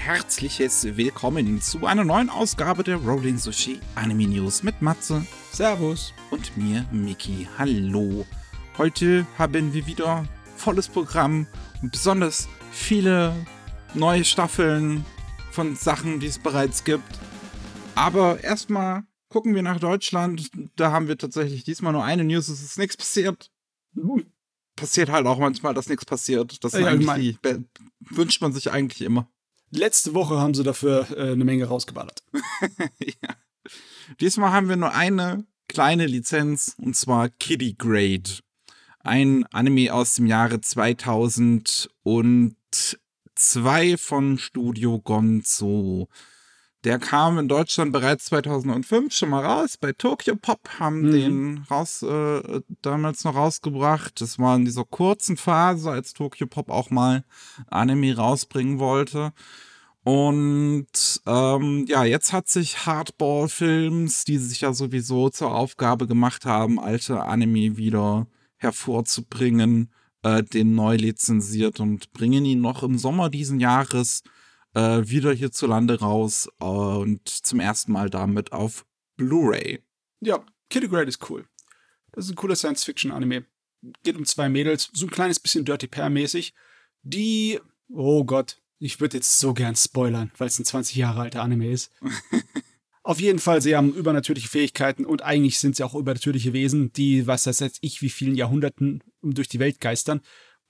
herzliches Willkommen zu einer neuen Ausgabe der Rolling Sushi Anime News mit Matze. Servus. Und mir, Miki. Hallo. Heute haben wir wieder volles Programm und besonders viele neue Staffeln von Sachen, die es bereits gibt. Aber erstmal gucken wir nach Deutschland. Da haben wir tatsächlich diesmal nur eine News. Es ist nichts passiert. Passiert halt auch manchmal, dass nichts passiert. Das ja, die, wünscht man sich eigentlich immer. Letzte Woche haben sie dafür äh, eine Menge rausgeballert. ja. Diesmal haben wir nur eine kleine Lizenz und zwar Kitty Grade. Ein Anime aus dem Jahre 2002 von Studio Gonzo. Der kam in Deutschland bereits 2005 schon mal raus. Bei Tokyo Pop haben mhm. den raus, äh, damals noch rausgebracht. Das war in dieser kurzen Phase, als Tokyo Pop auch mal Anime rausbringen wollte. Und ähm, ja, jetzt hat sich Hardball Films, die sich ja sowieso zur Aufgabe gemacht haben, alte Anime wieder hervorzubringen, äh, den neu lizenziert und bringen ihn noch im Sommer diesen Jahres äh, wieder hierzulande raus und zum ersten Mal damit auf Blu-ray. Ja, Kitty Grade ist cool. Das ist ein cooler Science-Fiction-Anime. Geht um zwei Mädels, so ein kleines bisschen Dirty Pair-mäßig, die, oh Gott, ich würde jetzt so gern spoilern, weil es ein 20 Jahre alter Anime ist. Auf jeden Fall, sie haben übernatürliche Fähigkeiten und eigentlich sind sie auch übernatürliche Wesen, die, was das jetzt ich, wie vielen Jahrhunderten durch die Welt geistern.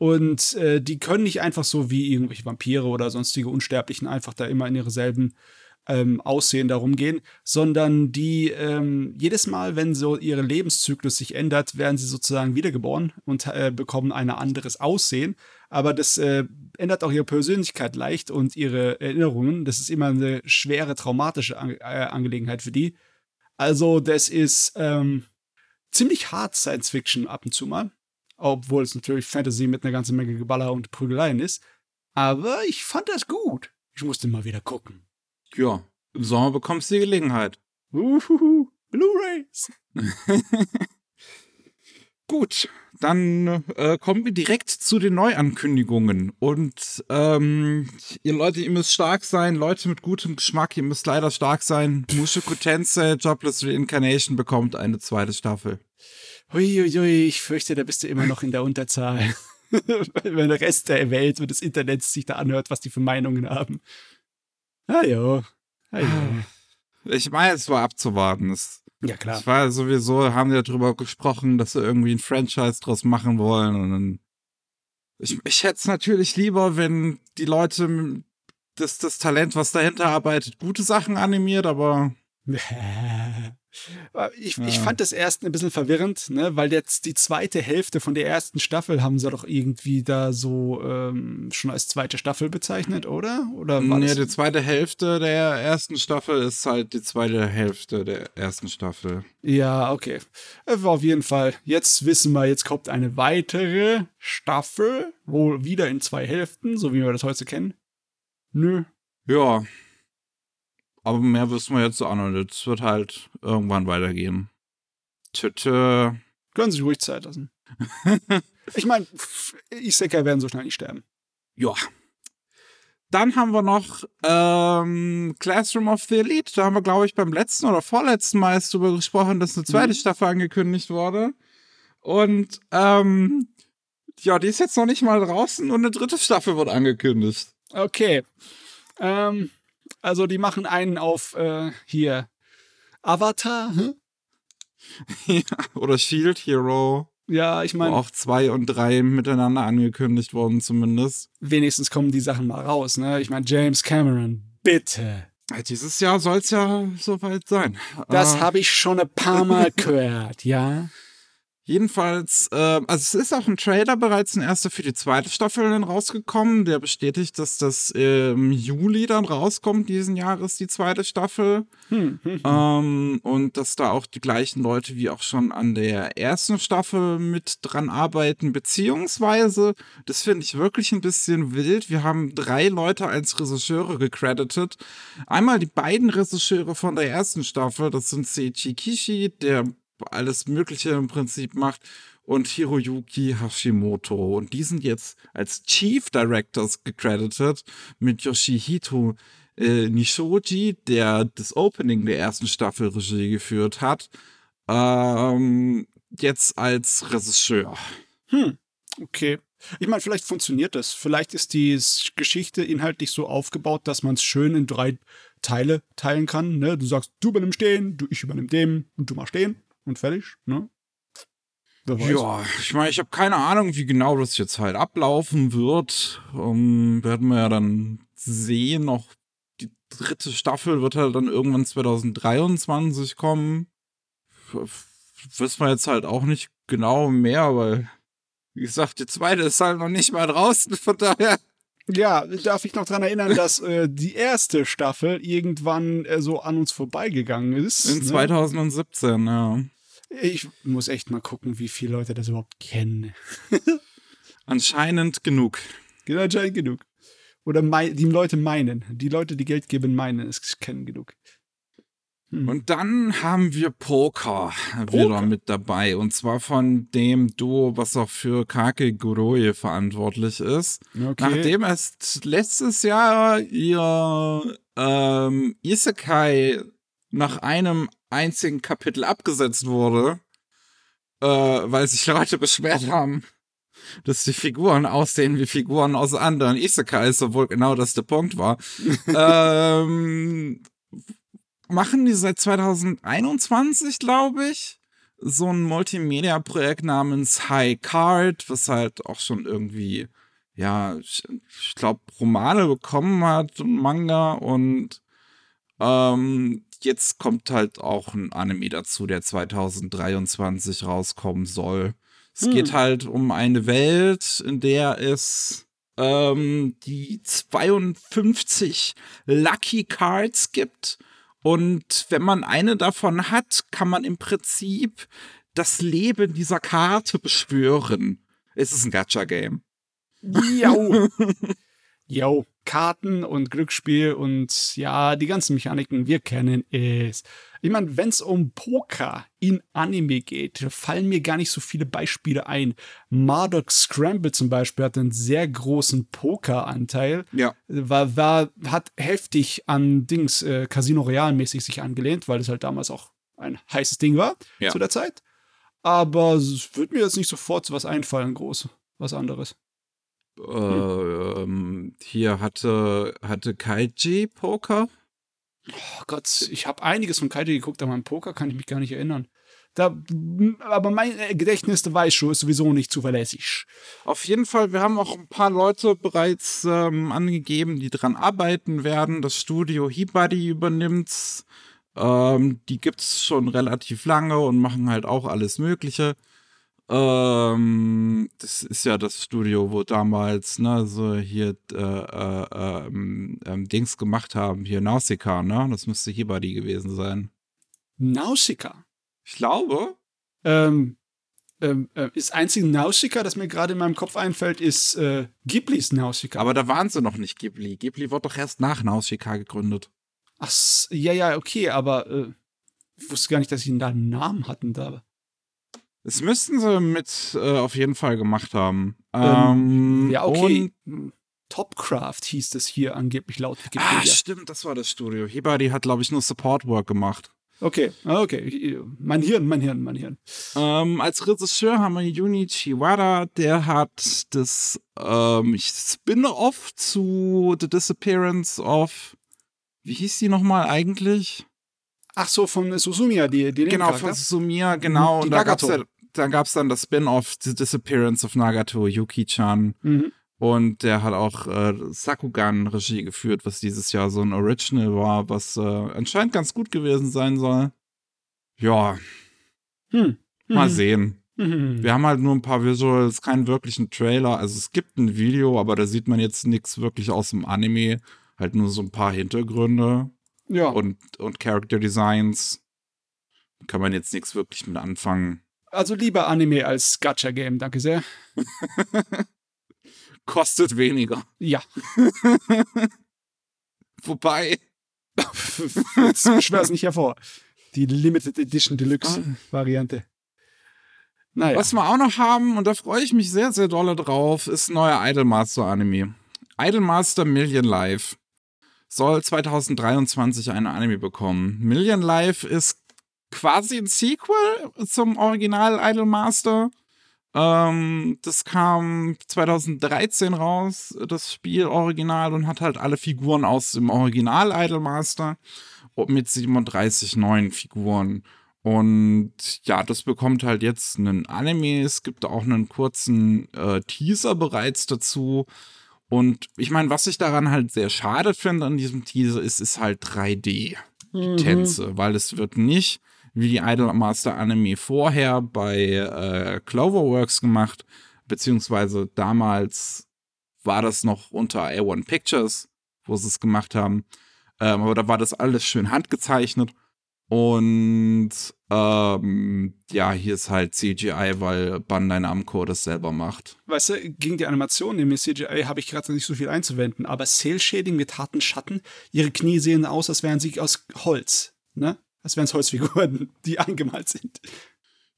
Und äh, die können nicht einfach so wie irgendwelche Vampire oder sonstige Unsterblichen einfach da immer in ihre selben ähm, Aussehen darum gehen, sondern die ähm, jedes Mal, wenn so ihre Lebenszyklus sich ändert, werden sie sozusagen wiedergeboren und äh, bekommen ein anderes Aussehen. Aber das äh, ändert auch ihre Persönlichkeit leicht und ihre Erinnerungen. Das ist immer eine schwere traumatische An äh, Angelegenheit für die. Also das ist ähm, ziemlich hart Science Fiction ab und zu mal obwohl es natürlich Fantasy mit einer ganzen Menge Geballer und Prügeleien ist. Aber ich fand das gut. Ich musste mal wieder gucken. Ja, im Sommer bekommst du die Gelegenheit. Uhuhu, Blu-rays. Gut, dann äh, kommen wir direkt zu den Neuankündigungen. Und ähm, ihr Leute, ihr müsst stark sein. Leute mit gutem Geschmack, ihr müsst leider stark sein. Mushoku Tensei Jobless Reincarnation bekommt eine zweite Staffel. Huiuiui, ich fürchte, da bist du immer noch in der Unterzahl. Wenn der Rest der Welt und des Internets sich da anhört, was die für Meinungen haben. Ah ja. Ah, ja. Ich meine, es war abzuwarten. Es, ja, klar. Es war sowieso, haben wir darüber gesprochen, dass sie irgendwie ein Franchise draus machen wollen. Und dann, ich, ich hätte es natürlich lieber, wenn die Leute das, das Talent, was dahinter arbeitet, gute Sachen animiert, aber Ich, ja. ich fand das erst ein bisschen verwirrend, ne, weil jetzt die zweite Hälfte von der ersten Staffel haben sie doch irgendwie da so ähm, schon als zweite Staffel bezeichnet, oder? Oder war nee, die zweite Hälfte der ersten Staffel ist halt die zweite Hälfte der ersten Staffel. Ja, okay. Auf jeden Fall. Jetzt wissen wir, jetzt kommt eine weitere Staffel, wohl wieder in zwei Hälften, so wie wir das heute kennen. Nö. Ja, aber mehr wissen wir jetzt auch noch nicht. Es wird halt irgendwann weitergehen. Tschüss. Können sich ruhig Zeit lassen. ich meine, Isekai werden so schnell nicht sterben. Ja. Dann haben wir noch ähm, Classroom of the Elite. Da haben wir, glaube ich, beim letzten oder vorletzten Mal erst drüber gesprochen, dass eine zweite mhm. Staffel angekündigt wurde. Und ähm, ja, die ist jetzt noch nicht mal draußen und eine dritte Staffel wird angekündigt. Okay. Ähm, also die machen einen auf äh, hier Avatar. Hm? ja, oder Shield Hero. Ja, ich meine. Auch zwei und drei miteinander angekündigt worden, zumindest. Wenigstens kommen die Sachen mal raus, ne? Ich meine, James Cameron, bitte. Dieses Jahr soll es ja soweit sein. Das äh, habe ich schon ein paar Mal gehört, ja. Jedenfalls, äh, also es ist auch ein Trailer bereits ein erster für die zweite Staffel dann rausgekommen, der bestätigt, dass das im Juli dann rauskommt diesen Jahres, die zweite Staffel. Hm, hm, hm. Ähm, und dass da auch die gleichen Leute wie auch schon an der ersten Staffel mit dran arbeiten, beziehungsweise, das finde ich wirklich ein bisschen wild, wir haben drei Leute als Regisseure gecredited. Einmal die beiden Regisseure von der ersten Staffel, das sind Seiichi Kishi, der alles Mögliche im Prinzip macht. und Hiroyuki Hashimoto. Und die sind jetzt als Chief Directors gecredited mit Yoshihito äh, Nishoji, der das Opening der ersten Staffel Regie geführt hat, ähm, jetzt als Regisseur. Hm, okay. Ich meine, vielleicht funktioniert das. Vielleicht ist die Geschichte inhaltlich so aufgebaut, dass man es schön in drei Teile teilen kann. Ne? Du sagst, du übernimmst den, du, ich übernimm den und du machst den und fertig. Ne? Ja, ich meine, ich habe keine Ahnung, wie genau das jetzt halt ablaufen wird. Um, ähm, werden wir ja dann sehen. Noch die dritte Staffel wird halt dann irgendwann 2023 kommen. Wissen wir jetzt halt auch nicht genau mehr, weil, wie gesagt, die zweite ist halt noch nicht mal draußen, von daher. Ja, darf ich noch dran erinnern, dass äh, die erste Staffel irgendwann äh, so an uns vorbeigegangen ist. In ne? 2017, ja. Ich muss echt mal gucken, wie viele Leute das überhaupt kennen. anscheinend genug. Genau, anscheinend genug. Oder die Leute meinen. Die Leute, die Geld geben, meinen, es kennen genug. Hm. Und dann haben wir Poker, Poker, wieder mit dabei. Und zwar von dem Duo, was auch für Kake Guroye verantwortlich ist. Okay. Nachdem erst letztes Jahr ihr ähm, Isekai nach einem einzigen Kapitel abgesetzt wurde, äh, weil sich Leute beschwert haben, dass die Figuren aussehen wie Figuren aus anderen Isekais, obwohl genau das der Punkt war. ähm, machen die seit 2021, glaube ich, so ein Multimedia-Projekt namens High Card, was halt auch schon irgendwie, ja, ich, ich glaube, Romane bekommen hat und Manga und ähm, jetzt kommt halt auch ein Anime dazu, der 2023 rauskommen soll. Es hm. geht halt um eine Welt, in der es ähm, die 52 Lucky Cards gibt. Und wenn man eine davon hat, kann man im Prinzip das Leben dieser Karte beschwören. Es ist ein Gacha-Game. Jo. Jo. Karten und Glücksspiel und ja, die ganzen Mechaniken, wir kennen es. Ich meine, wenn es um Poker in Anime geht, fallen mir gar nicht so viele Beispiele ein. Marduk Scramble zum Beispiel hat einen sehr großen Poker-Anteil. Ja. War, war, hat heftig an Dings äh, Casino Royale mäßig sich angelehnt, weil es halt damals auch ein heißes Ding war ja. zu der Zeit. Aber es wird mir jetzt nicht sofort was einfallen, groß. Was anderes. Äh, ähm, hier hatte, hatte Kaiji Poker. Oh Gott, ich habe einiges von Kaiji geguckt, aber an Poker kann ich mich gar nicht erinnern. Da, aber mein Gedächtnis, du weißt schon, ist sowieso nicht zuverlässig. Auf jeden Fall, wir haben auch ein paar Leute bereits ähm, angegeben, die dran arbeiten werden. Das Studio Hibari übernimmt's. Ähm, die gibt's schon relativ lange und machen halt auch alles Mögliche. Ähm, das ist ja das Studio, wo damals, ne, so hier äh, äh, ähm, ähm, Dings gemacht haben, hier Nausicaa, ne? Das müsste Hibari gewesen sein. Nausicaa? Ich glaube. Ähm, ähm, äh, das einzige Nausicaa, das mir gerade in meinem Kopf einfällt, ist äh, Ghiblis Nausicaa. Aber da waren sie noch nicht Ghibli. Ghibli wurde doch erst nach Nausicaa gegründet. Ach, ja, ja, okay, aber äh, ich wusste gar nicht, dass sie da einen Namen hatten da. Das müssten sie mit äh, auf jeden Fall gemacht haben. Ähm, ähm, ja, okay. Topcraft hieß es hier angeblich laut Wikipedia. Ah, stimmt, das war das Studio. Hibari hat, glaube ich, nur Support Work gemacht. Okay, ah, okay. Mein Hirn, mein Hirn, mein Hirn. Ähm, als Regisseur haben wir Junichi Wada, der hat das ähm, Spin-off zu The Disappearance of. Wie hieß die nochmal eigentlich? Ach so, von Susumiya, die, die Genau, von Susumiya, genau. Die und da gab es ja, dann gab's dann das Spin-off The Disappearance of Nagato, Yuki-chan. Mhm. Und der hat auch äh, Sakugan Regie geführt, was dieses Jahr so ein Original war, was äh, anscheinend ganz gut gewesen sein soll. Ja. Hm. Mal mhm. sehen. Mhm. Wir haben halt nur ein paar Visuals, keinen wirklichen Trailer. Also es gibt ein Video, aber da sieht man jetzt nichts wirklich aus dem Anime. Halt nur so ein paar Hintergründe. Ja. Und, und Character Designs. Kann man jetzt nichts wirklich mit anfangen. Also lieber Anime als Gacha-Game, danke sehr. Kostet weniger. Ja. Wobei. Jetzt schwör es nicht hervor. Die Limited Edition Deluxe ah. Variante. Naja. Was wir auch noch haben, und da freue ich mich sehr, sehr dolle drauf, ist neuer Idolmaster-Anime. Idolmaster Million Life soll 2023 eine Anime bekommen. Million Life ist quasi ein Sequel zum Original Idolmaster. Ähm, das kam 2013 raus, das Spiel Original, und hat halt alle Figuren aus dem Original Idolmaster mit 37 neuen Figuren. Und ja, das bekommt halt jetzt einen Anime. Es gibt auch einen kurzen äh, Teaser bereits dazu. Und ich meine, was ich daran halt sehr schade finde an diesem Teaser ist, ist halt 3D, die Mhm. Tänze, weil es wird nicht wie die Idolmaster Anime vorher bei äh, Cloverworks gemacht, beziehungsweise damals war das noch unter A1 Pictures, wo sie es gemacht haben. Ähm, aber da war das alles schön handgezeichnet. Und ähm, ja, hier ist halt CGI, weil Bandai Namco das selber macht. Weißt du, gegen die Animation im CGI habe ich gerade nicht so viel einzuwenden, aber Cell-Shading mit harten Schatten, ihre Knie sehen aus, als wären sie aus Holz, ne? Als wären es Holzfiguren, die eingemalt sind.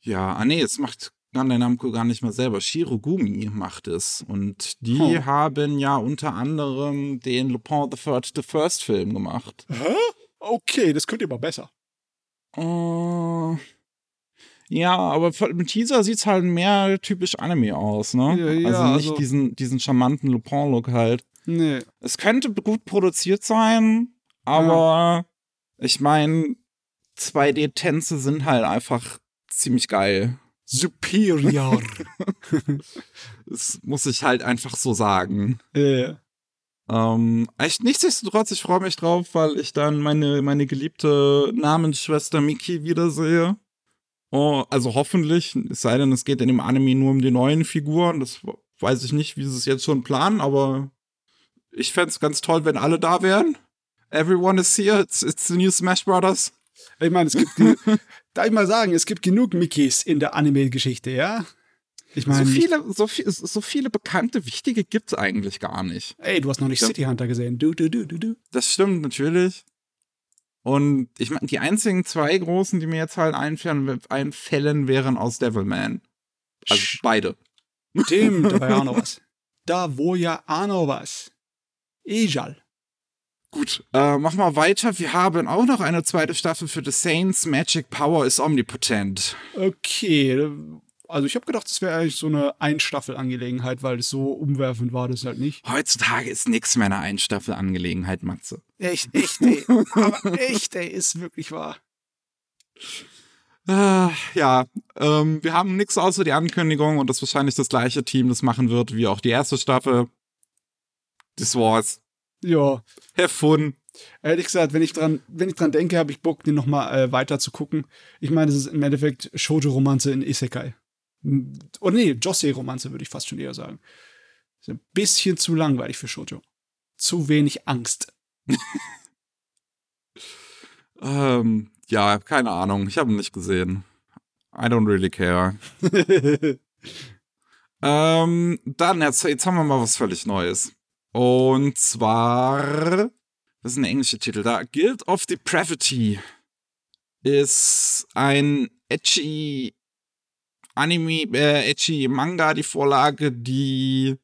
Ja, ah nee, es macht Bandai Namco gar nicht mehr selber. Shirogumi macht es. Und die Oh. haben ja unter anderem den Lupin the First, the First Film gemacht. Hä? Okay, das könnt ihr mal besser. Äh, ja, aber im Teaser sieht's halt mehr typisch Anime aus, ne? Ja, ja, also nicht also- diesen, diesen charmanten Lupin-Look halt. Nee. Es könnte gut produziert sein, aber ich meine, 2D-Tänze sind halt einfach ziemlich geil. Superior. Das muss ich halt einfach so sagen. äh, Ähm, echt nichtsdestotrotz, ich freue mich drauf, weil ich dann meine, meine geliebte Namensschwester Miki wiedersehe. Oh, also hoffentlich, es sei denn, es geht in dem Anime nur um die neuen Figuren. Das weiß ich nicht, wie sie es jetzt schon planen, aber ich fände es ganz toll, wenn alle da wären. Everyone is here, it's, it's the new Smash Brothers. ich meine, es gibt, darf ich mal sagen, es gibt genug Mickeys in der Anime-Geschichte, ja? Ich So meine, viele, so, viel, so viele bekannte, wichtige gibt's eigentlich gar nicht. ey, du hast noch nicht Ja. City Hunter gesehen. Du, du, du, du, du. Das stimmt natürlich. Und ich meine, die einzigen zwei großen, die mir jetzt halt einfällen, einfällen wären aus Devilman. Also Sch- beide. Stimmt, da war ja auch noch was. Da wo ja auch noch was. Ejal. Gut, äh, mach mal weiter. Wir haben auch noch eine zweite Staffel für The Saints. Magic Power is omnipotent. Okay, also ich habe gedacht, das wäre eigentlich so eine Ein-Staffel-Angelegenheit, weil es so umwerfend war, das halt nicht. Heutzutage ist nix mehr eine Einstaffel-Angelegenheit, Matze. Echt, echt, ey. Aber echt, ey, ist wirklich wahr. Äh, ja, ähm, wir haben nix außer die Ankündigung und das ist wahrscheinlich das gleiche Team, das machen wird wie auch die erste Staffel. Das war's. Ja, Have fun. ehrlich gesagt, wenn ich dran, wenn ich dran denke, habe ich Bock, den nochmal äh, weiter zu gucken. Ich meine, es ist im Endeffekt Shoujo-Romanze in Isekai. Oder nee, Josei-Romanze würde ich fast schon eher sagen. Ist ein bisschen zu langweilig für Shoujo. Zu wenig Angst. Ähm, ja, keine Ahnung. Ich habe ihn nicht gesehen. I don't really care. Ähm, dann, jetzt, jetzt haben wir mal was völlig Neues. Und zwar, das ist ein englischer Titel da. Guild of Depravity ist ein edgy Anime, äh, edgy Manga, die Vorlage, die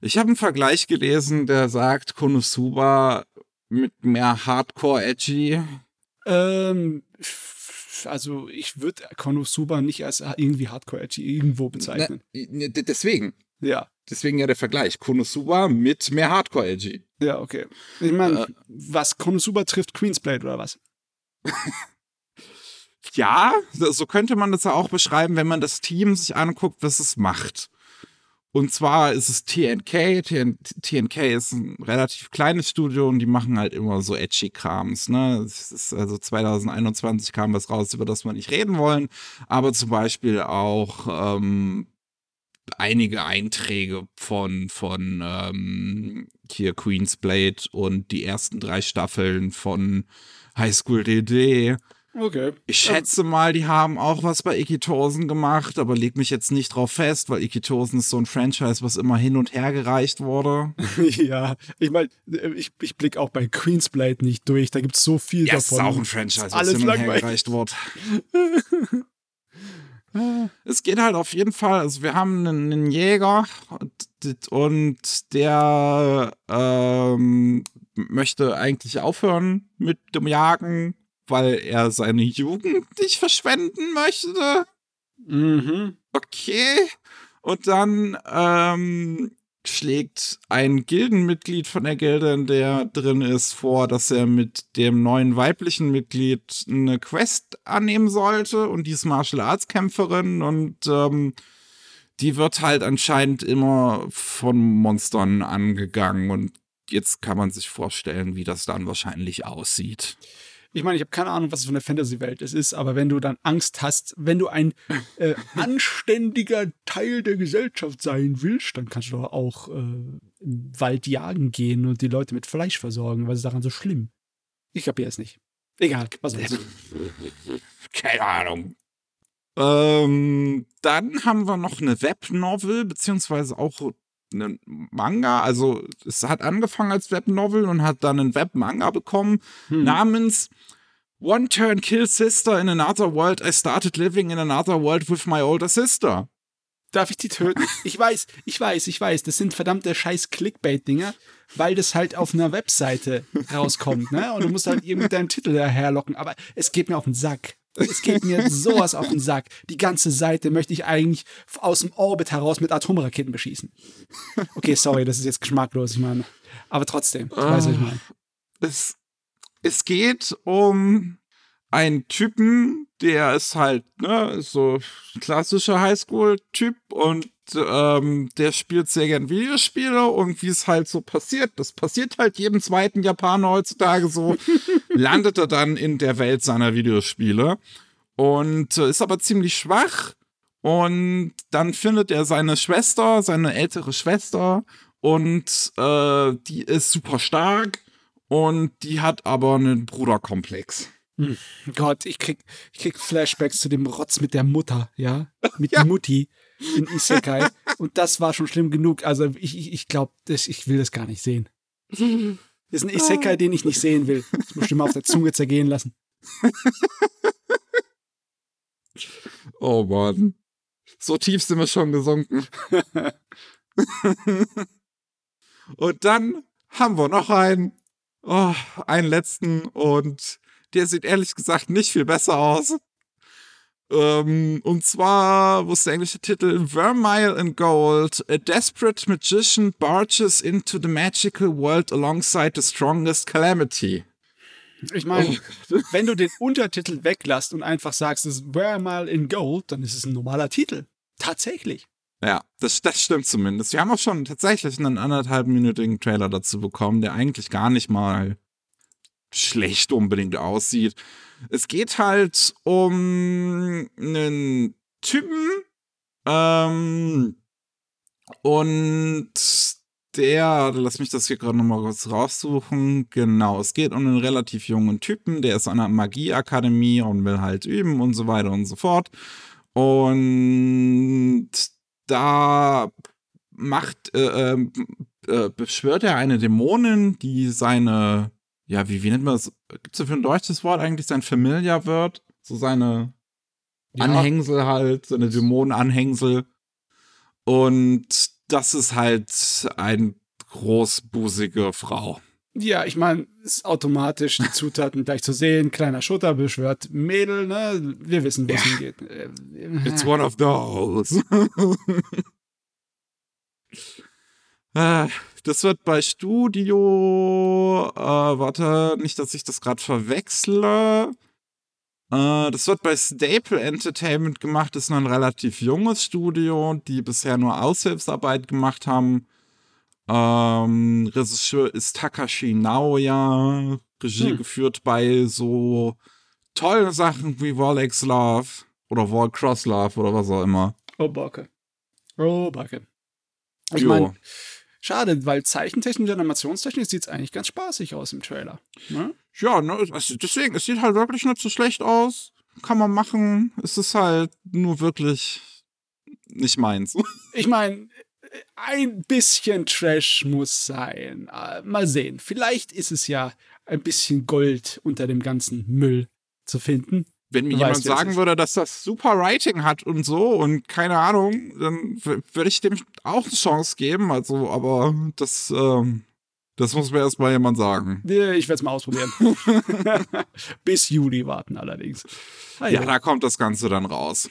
ich habe einen Vergleich gelesen, der sagt, Konosuba mit mehr Hardcore edgy. Ähm, also ich würde Konosuba nicht als irgendwie Hardcore-Edgy irgendwo bezeichnen. Ne, d- deswegen. Ja, Deswegen ja der Vergleich. Konosuba mit mehr Hardcore edgy. ja, okay. Ich meine, Äh. was Konosuba trifft Queensblade oder was? Ja, so könnte man das ja auch beschreiben, wenn man das Team sich anguckt, was es macht. Und zwar ist es TNK. TN TNK ist ein relativ kleines Studio und die machen halt immer so edgy Krams. Ne? Also 2021 kam was raus, über das wir nicht reden wollen. Aber zum Beispiel auch ähm, einige Einträge von, von ähm, hier Queen's Blade und die ersten drei Staffeln von High School DD. Okay. Ich schätze mal, die haben auch was bei Ikitosen gemacht, aber leg mich jetzt nicht drauf fest, weil Ikitosen ist so ein Franchise, was immer hin und her gereicht wurde. ja, ich meine, ich, ich blicke auch bei Queensblade nicht durch. Da gibt es so viel Ja, es ist davon. auch ein Franchise, was hin und her gereicht wurde. es geht halt auf jeden Fall, also wir haben einen, einen Jäger und, und der ähm, möchte eigentlich aufhören mit dem Jagen, weil er seine Jugend nicht verschwenden möchte. Mhm. Okay. Und dann ähm, schlägt ein Gildenmitglied von der Gilde, in der drin ist, vor, dass er mit dem neuen weiblichen Mitglied eine Quest annehmen sollte und die ist Martial Arts Kämpferin und ähm, die wird halt anscheinend immer von Monstern angegangen und jetzt kann man sich vorstellen, wie das dann wahrscheinlich aussieht. Ich meine, ich habe keine Ahnung, was es für eine Fantasy-Welt es ist, aber wenn du dann Angst hast, wenn du ein äh, anständiger Teil der Gesellschaft sein willst, dann kannst du doch auch äh, im Wald jagen gehen und die Leute mit Fleisch versorgen. Was ist daran so schlimm? Ich kapiere es nicht. Egal, was soll's. Keine Ahnung. Ähm, dann haben wir noch eine Webnovel, beziehungsweise auch einen Manga. Also es hat angefangen als Webnovel und hat dann einen Webmanga bekommen Hm. namens One Turn Kill Sister in Another World. I started living in another world with my older sister. Darf ich die töten? Ich weiß, ich weiß, ich weiß. Das sind verdammte scheiß Clickbait-Dinger, weil das halt auf einer Webseite rauskommt, ne? Und du musst halt irgendwie deinen Titel daherlocken. Aber es geht mir auf den Sack. Es geht mir sowas auf den Sack. Die ganze Seite möchte ich eigentlich aus dem Orbit heraus mit Atomraketen beschießen. Okay, sorry, das ist jetzt geschmacklos, ich meine. Aber trotzdem, du weißt, was ich meine. es, es geht um einen Typen, der ist halt, ne, so klassischer Highschool-Typ und ähm, der spielt sehr gern Videospiele und wie es halt so passiert, das passiert halt jedem zweiten Japaner heutzutage so, landet er dann in der Welt seiner Videospiele und äh, ist aber ziemlich schwach und dann findet er seine Schwester, seine ältere Schwester und äh, die ist super stark und die hat aber einen Bruderkomplex. Gott, ich krieg, ich krieg Flashbacks zu dem Rotz mit der Mutter, ja? Mit Ja. Mutti in Isekai. Und das war schon schlimm genug. Also ich, ich, ich glaube, ich will das gar nicht sehen. Das ist ein Isekai, den ich nicht sehen will. Das muss ich mir auf der Zunge zergehen lassen. Oh Mann. So tief sind wir schon gesunken. und dann haben wir noch einen, oh, einen letzten und der sieht ehrlich gesagt nicht viel besser aus. Ähm, und zwar, wo ist der englische Titel? Vermeil in Gold. A desperate magician barges into the magical world alongside the strongest calamity. Ich meine, wenn du den Untertitel weglässt und einfach sagst, es wäre mal in Gold, dann ist es ein normaler Titel. Tatsächlich. Ja, das, das stimmt zumindest. Wir haben auch schon tatsächlich einen anderthalbminütigen Trailer dazu bekommen, der eigentlich gar nicht mal schlecht unbedingt aussieht. Es geht halt um einen Typen ähm, und der, lass mich das hier gerade nochmal kurz raussuchen. Genau, es geht um einen relativ jungen Typen, der ist an einer Magieakademie und will halt üben und so weiter und so fort. Und da macht, äh, ähm, äh, beschwört er eine Dämonin, die seine, ja, wie, wie nennt man das? Gibt's dafür ein deutsches Wort eigentlich? Sein Familiar wird? So seine Ja. Anhängsel halt, seine Dämonenanhängsel. Und das ist halt eine großbusige Frau. Ja, ich meine, ist automatisch die Zutaten gleich zu sehen. Kleiner Schutter beschwört Mädel, ne? Wir wissen, wo es hingeht. It's one of those. Äh, das wird bei Studio, äh, warte, nicht, dass ich das gerade verwechsle. Äh, das wird bei Staple Entertainment gemacht, das ist noch ein relativ junges Studio, die bisher nur Aushilfsarbeit gemacht haben. Ähm, Regisseur ist Takashi Naoya, Regie Hm. geführt bei so tollen Sachen wie Wall X Love oder Wall Cross Love oder was auch immer. Oh, Backe. Oh, Backe. Ich meine, schade, weil zeichentechnisch und animationstechnisch sieht es eigentlich ganz spaßig aus im Trailer. Ne? Ja, ne, also deswegen, es sieht halt wirklich nicht so schlecht aus. Kann man machen. Es ist halt nur wirklich nicht meins. Ich meine, ein bisschen Trash muss sein. Äh, Mal sehen. Vielleicht ist es ja ein bisschen Gold unter dem ganzen Müll zu finden. Wenn mir jemand sagen würde, dass das super Writing hat und so und keine Ahnung, dann würde ich dem auch eine Chance geben. Also, aber das, ähm, das muss mir erstmal jemand sagen. Ja, Ich werde es mal ausprobieren. Bis Juli warten allerdings. Ah, Ja, da kommt das Ganze dann raus.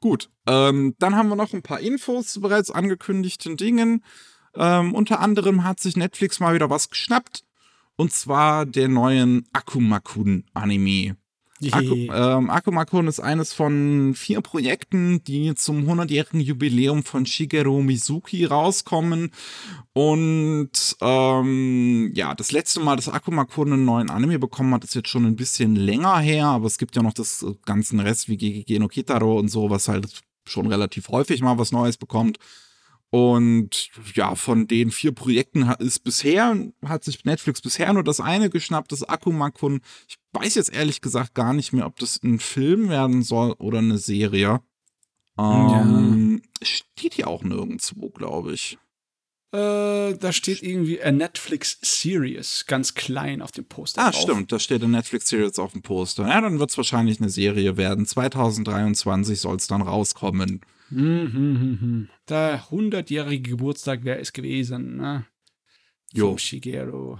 Gut, ähm, dann haben wir noch ein paar Infos zu bereits angekündigten Dingen. Ähm, unter anderem hat sich Netflix mal wieder was geschnappt. Und zwar den neuen Akumakun-Anime. Aku, ähm, Akumakun ist eines von vier Projekten, die zum 100-jährigen Jubiläum von Shigeru Mizuki rauskommen. Und ähm, ja, das letzte Mal, dass Akumakun einen neuen Anime bekommen hat, ist jetzt schon ein bisschen länger her, aber es gibt ja noch das ganzen Rest wie GGG no Kitaro und so, was halt schon relativ häufig mal was Neues bekommt. Und ja, von den vier Projekten hat, ist bisher, hat sich Netflix bisher nur das eine geschnappt, das Akumakun. Ich weiß jetzt ehrlich gesagt gar nicht mehr, ob das ein Film werden soll oder eine Serie. Ähm, Steht hier auch nirgendwo, glaube ich. Äh, da steht irgendwie a Netflix Series ganz klein auf dem Poster. Ah, drauf. stimmt, da steht eine Netflix-Series auf dem Poster. Ja, dann wird es wahrscheinlich eine Serie werden. 2023 soll es dann rauskommen. Mhm, mhm, mhm. Der 100-jährige Geburtstag wäre es gewesen, ne? Jo. Vom Shigeru.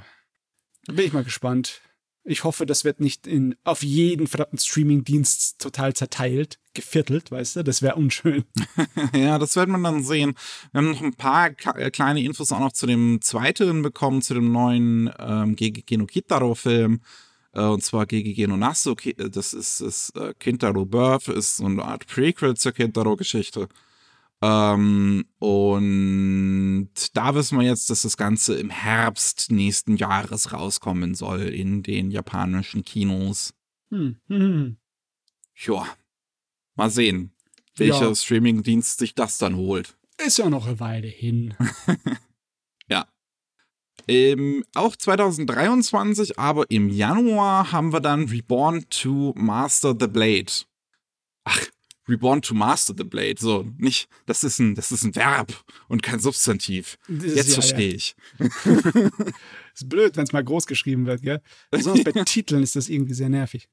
Da bin ich mal gespannt. Ich hoffe, das wird nicht in, auf jeden verdammten Streaming-Dienst total zerteilt, geviertelt, weißt du? Das wäre unschön. ja, das wird man dann sehen. Wir haben noch ein paar äh, kleine Infos auch noch zu dem zweiten bekommen, zu dem neuen ähm, GGG no Kitaro-Film. Äh, und zwar GGG no Nasso. Ki- äh, Das ist, ist äh, Kintaro Birth, ist so eine Art Prequel zur Kintaro-Geschichte. Ähm, und da wissen wir jetzt, dass das Ganze im Herbst nächsten Jahres rauskommen soll in den japanischen Kinos. Hm, hm. Ja, mal sehen, welcher Ja. Streamingdienst sich das dann holt. Ist ja noch eine Weile hin. Ähm, auch 2023, aber im Januar haben wir dann Reborn to Master the Blade. Ach, Reborn to Master the Blade. So, nicht, das ist ein, das ist ein Verb und kein Substantiv. Das ist Jetzt ja- verstehe ich. Ist blöd, wenn es mal groß geschrieben wird, gell? Besonders bei Titeln ist das irgendwie sehr nervig.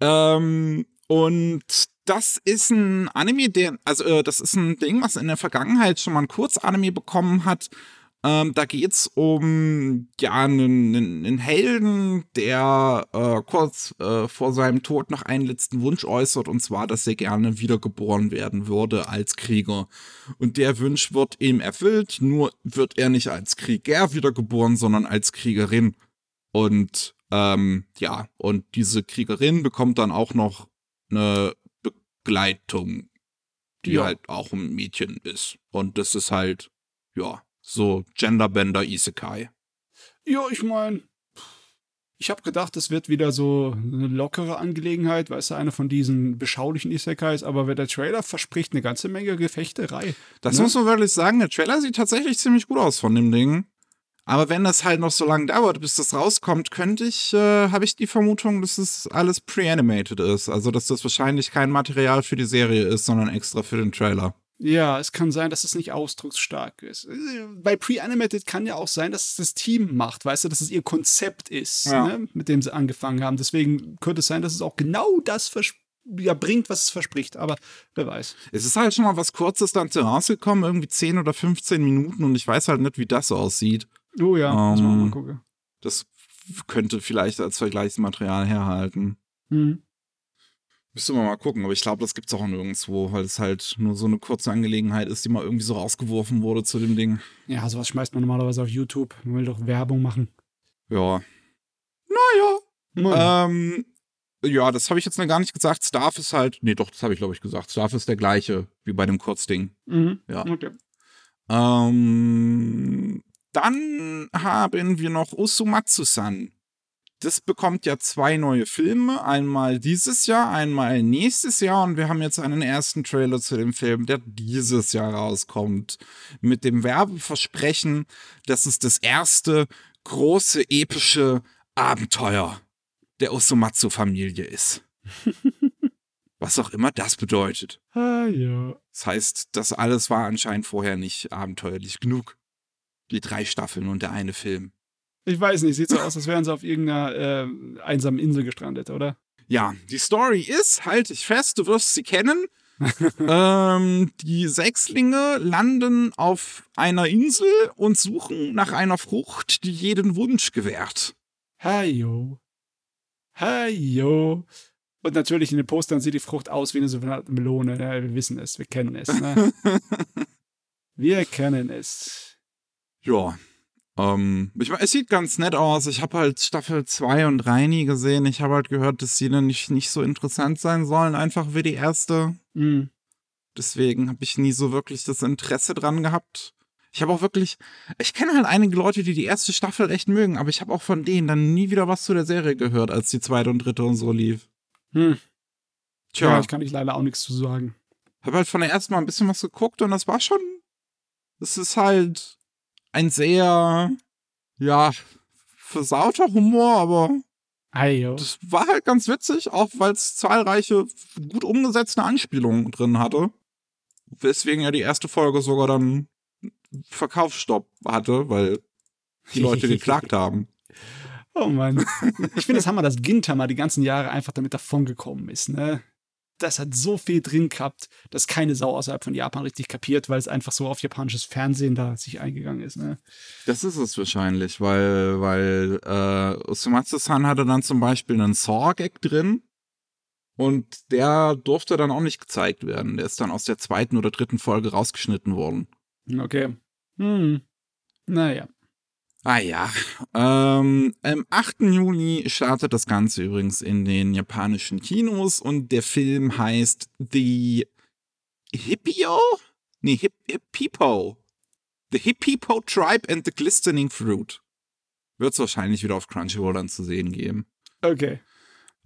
Ähm, und das ist ein Anime, der, also äh, das ist ein Ding, was in der Vergangenheit schon mal ein Kurzanime bekommen hat. Ähm, da geht's um ja einen, einen, Helden, der äh, kurz äh, vor seinem Tod noch einen letzten Wunsch äußert, und zwar, dass er gerne wiedergeboren werden würde als Krieger. Und der Wunsch wird ihm erfüllt, nur wird er nicht als Krieger wiedergeboren, sondern als Kriegerin. Und ähm, ja, und diese Kriegerin bekommt dann auch noch eine Begleitung, die Ja. halt auch ein Mädchen ist. Und das ist halt, ja, so Genderbender Isekai. Ja, ich meine, ich habe gedacht, das wird wieder so eine lockere Angelegenheit, weißt du, eine von diesen beschaulichen Isekais, aber der Trailer verspricht eine ganze Menge Gefechterei. Das Ne? muss man wirklich sagen, der Trailer sieht tatsächlich ziemlich gut aus von dem Ding. Aber wenn das halt noch so lange dauert, bis das rauskommt, könnte ich, äh, habe ich die Vermutung, dass es alles pre-animated ist. Also, dass das wahrscheinlich kein Material für die Serie ist, sondern extra für den Trailer. Ja, es kann sein, dass es nicht ausdrucksstark ist. Äh, Bei Pre-Animated kann ja auch sein, dass es das Team macht, weißt du, dass es ihr Konzept ist, Ja. ne, mit dem sie angefangen haben. Deswegen könnte es sein, dass es auch genau das ja, bringt, was es verspricht, aber wer weiß. Es ist halt schon mal was Kurzes dann zu rausgekommen, irgendwie 10 oder 15 Minuten und ich weiß halt nicht, wie das aussieht. Oh ja, muss man Ähm, mal gucken. Das könnte vielleicht als Vergleichsmaterial herhalten. Mhm. Müsste man mal gucken, aber ich glaube, das gibt's auch nirgendwo, weil es halt nur so eine kurze Angelegenheit ist, die mal irgendwie so rausgeworfen wurde zu dem Ding. Ja, sowas schmeißt man normalerweise auf YouTube. Man will doch Werbung machen. Ja. Naja. Ja. Ähm, ja, das habe ich jetzt noch gar nicht gesagt. Staff ist halt, nee, doch, das habe ich glaube ich gesagt. Staff ist der gleiche wie bei dem Kurzding. mhm. ja. Okay. Ähm, dann haben wir noch Usumatsu-san. Das bekommt ja zwei neue Filme. Einmal dieses Jahr, einmal nächstes Jahr. Und wir haben jetzt einen ersten Trailer zu dem Film, der dieses Jahr rauskommt. Mit dem Werbeversprechen, dass es das erste große epische Abenteuer der Usumatsu-Familie ist. Was auch immer das bedeutet. Ah, ja. Das heißt, das alles war anscheinend vorher nicht abenteuerlich genug. Die drei Staffeln und der eine Film. Ich weiß nicht, sieht so aus, als wären sie auf irgendeiner äh, einsamen Insel gestrandet, oder? Ja, die Story ist, halte ich fest, du wirst sie kennen. ähm, die Sechslinge landen auf einer Insel und suchen nach einer Frucht, die jeden Wunsch gewährt. Hajo. Hajo. Und natürlich in den Postern sieht die Frucht aus wie eine sogenannte Melone. Ja, wir wissen es, wir kennen es. Ne? wir kennen es. Ja. Ähm, ich, es sieht ganz nett aus. Ich habe halt Staffel 2 und 3 nie gesehen. Ich habe halt gehört, dass sie dann nicht, nicht so interessant sein sollen, einfach wie die erste. Mhm. Deswegen habe ich nie so wirklich das Interesse dran gehabt. Ich habe auch wirklich, ich kenne halt einige Leute, die die erste Staffel echt mögen, aber ich habe auch von denen dann nie wieder was zu der Serie gehört, als die zweite und dritte und so lief. Hm. Tja, Ja, ich kann ich leider auch nichts zu sagen. habe halt von der ersten Mal ein bisschen was geguckt und das war schon, das ist halt ein sehr, ja, versauter Humor, aber Hajo. das war halt ganz witzig, auch weil es zahlreiche gut umgesetzte Anspielungen drin hatte. Weswegen ja die erste Folge sogar dann Verkaufsstopp hatte, weil die Leute geklagt haben. Oh Mann. Ich finde es Hammer, dass Gintama die ganzen Jahre einfach damit davongekommen ist, ne? Das hat so viel drin gehabt, dass keine Sau außerhalb von Japan richtig kapiert, weil es einfach so auf japanisches Fernsehen da sich eingegangen ist, ne? Das ist es wahrscheinlich, weil, weil äh, Usumatsu-san hatte dann zum Beispiel einen Saw-Gag drin und der durfte dann auch nicht gezeigt werden. Der ist dann aus der zweiten oder dritten Folge rausgeschnitten worden. Okay. Hm. Naja. Ah ja. Ähm, am 8. Juli startet das Ganze übrigens in den japanischen Kinos und der Film heißt The Hippio? Nee, Hip Hippipo. The Hippipo Tribe and the Glistening Fruit. Wird es wahrscheinlich wieder auf Crunchyroll dann zu sehen geben. Okay.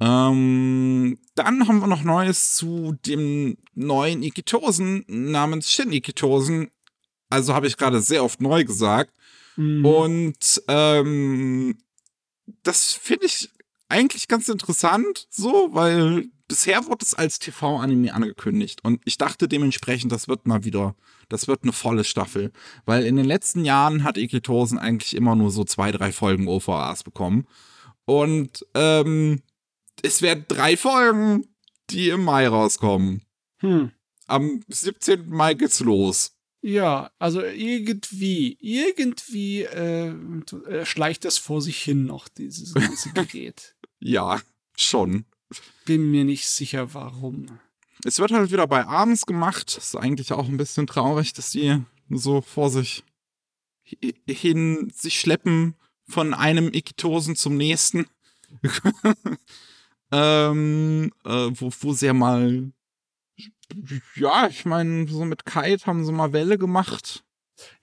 Ähm, dann haben wir noch Neues zu dem neuen Ikitosen namens Shin Ikitosen. Also habe ich gerade sehr oft neu gesagt. Hm. Und ähm, das finde ich eigentlich ganz interessant, so, weil bisher wurde es als TV-Anime angekündigt. Und ich dachte dementsprechend, das wird mal wieder, das wird eine volle Staffel. Weil in den letzten Jahren hat Ikitosen eigentlich immer nur so zwei, drei Folgen OVAs bekommen. Und ähm, es werden drei Folgen, die im Mai rauskommen. Hm. Am 17. Mai geht's los. Ja, also irgendwie, irgendwie äh, äh, schleicht das vor sich hin noch, dieses ganze Gerät. Ja, schon. Bin mir nicht sicher, warum. Es wird halt wieder bei abends gemacht. Ist eigentlich auch ein bisschen traurig, dass die so vor sich hi- hin sich schleppen von einem Ikitosen zum nächsten. ähm, äh, wo, wo sie ja mal, ja, ich meine, so mit Kite haben sie mal Welle gemacht.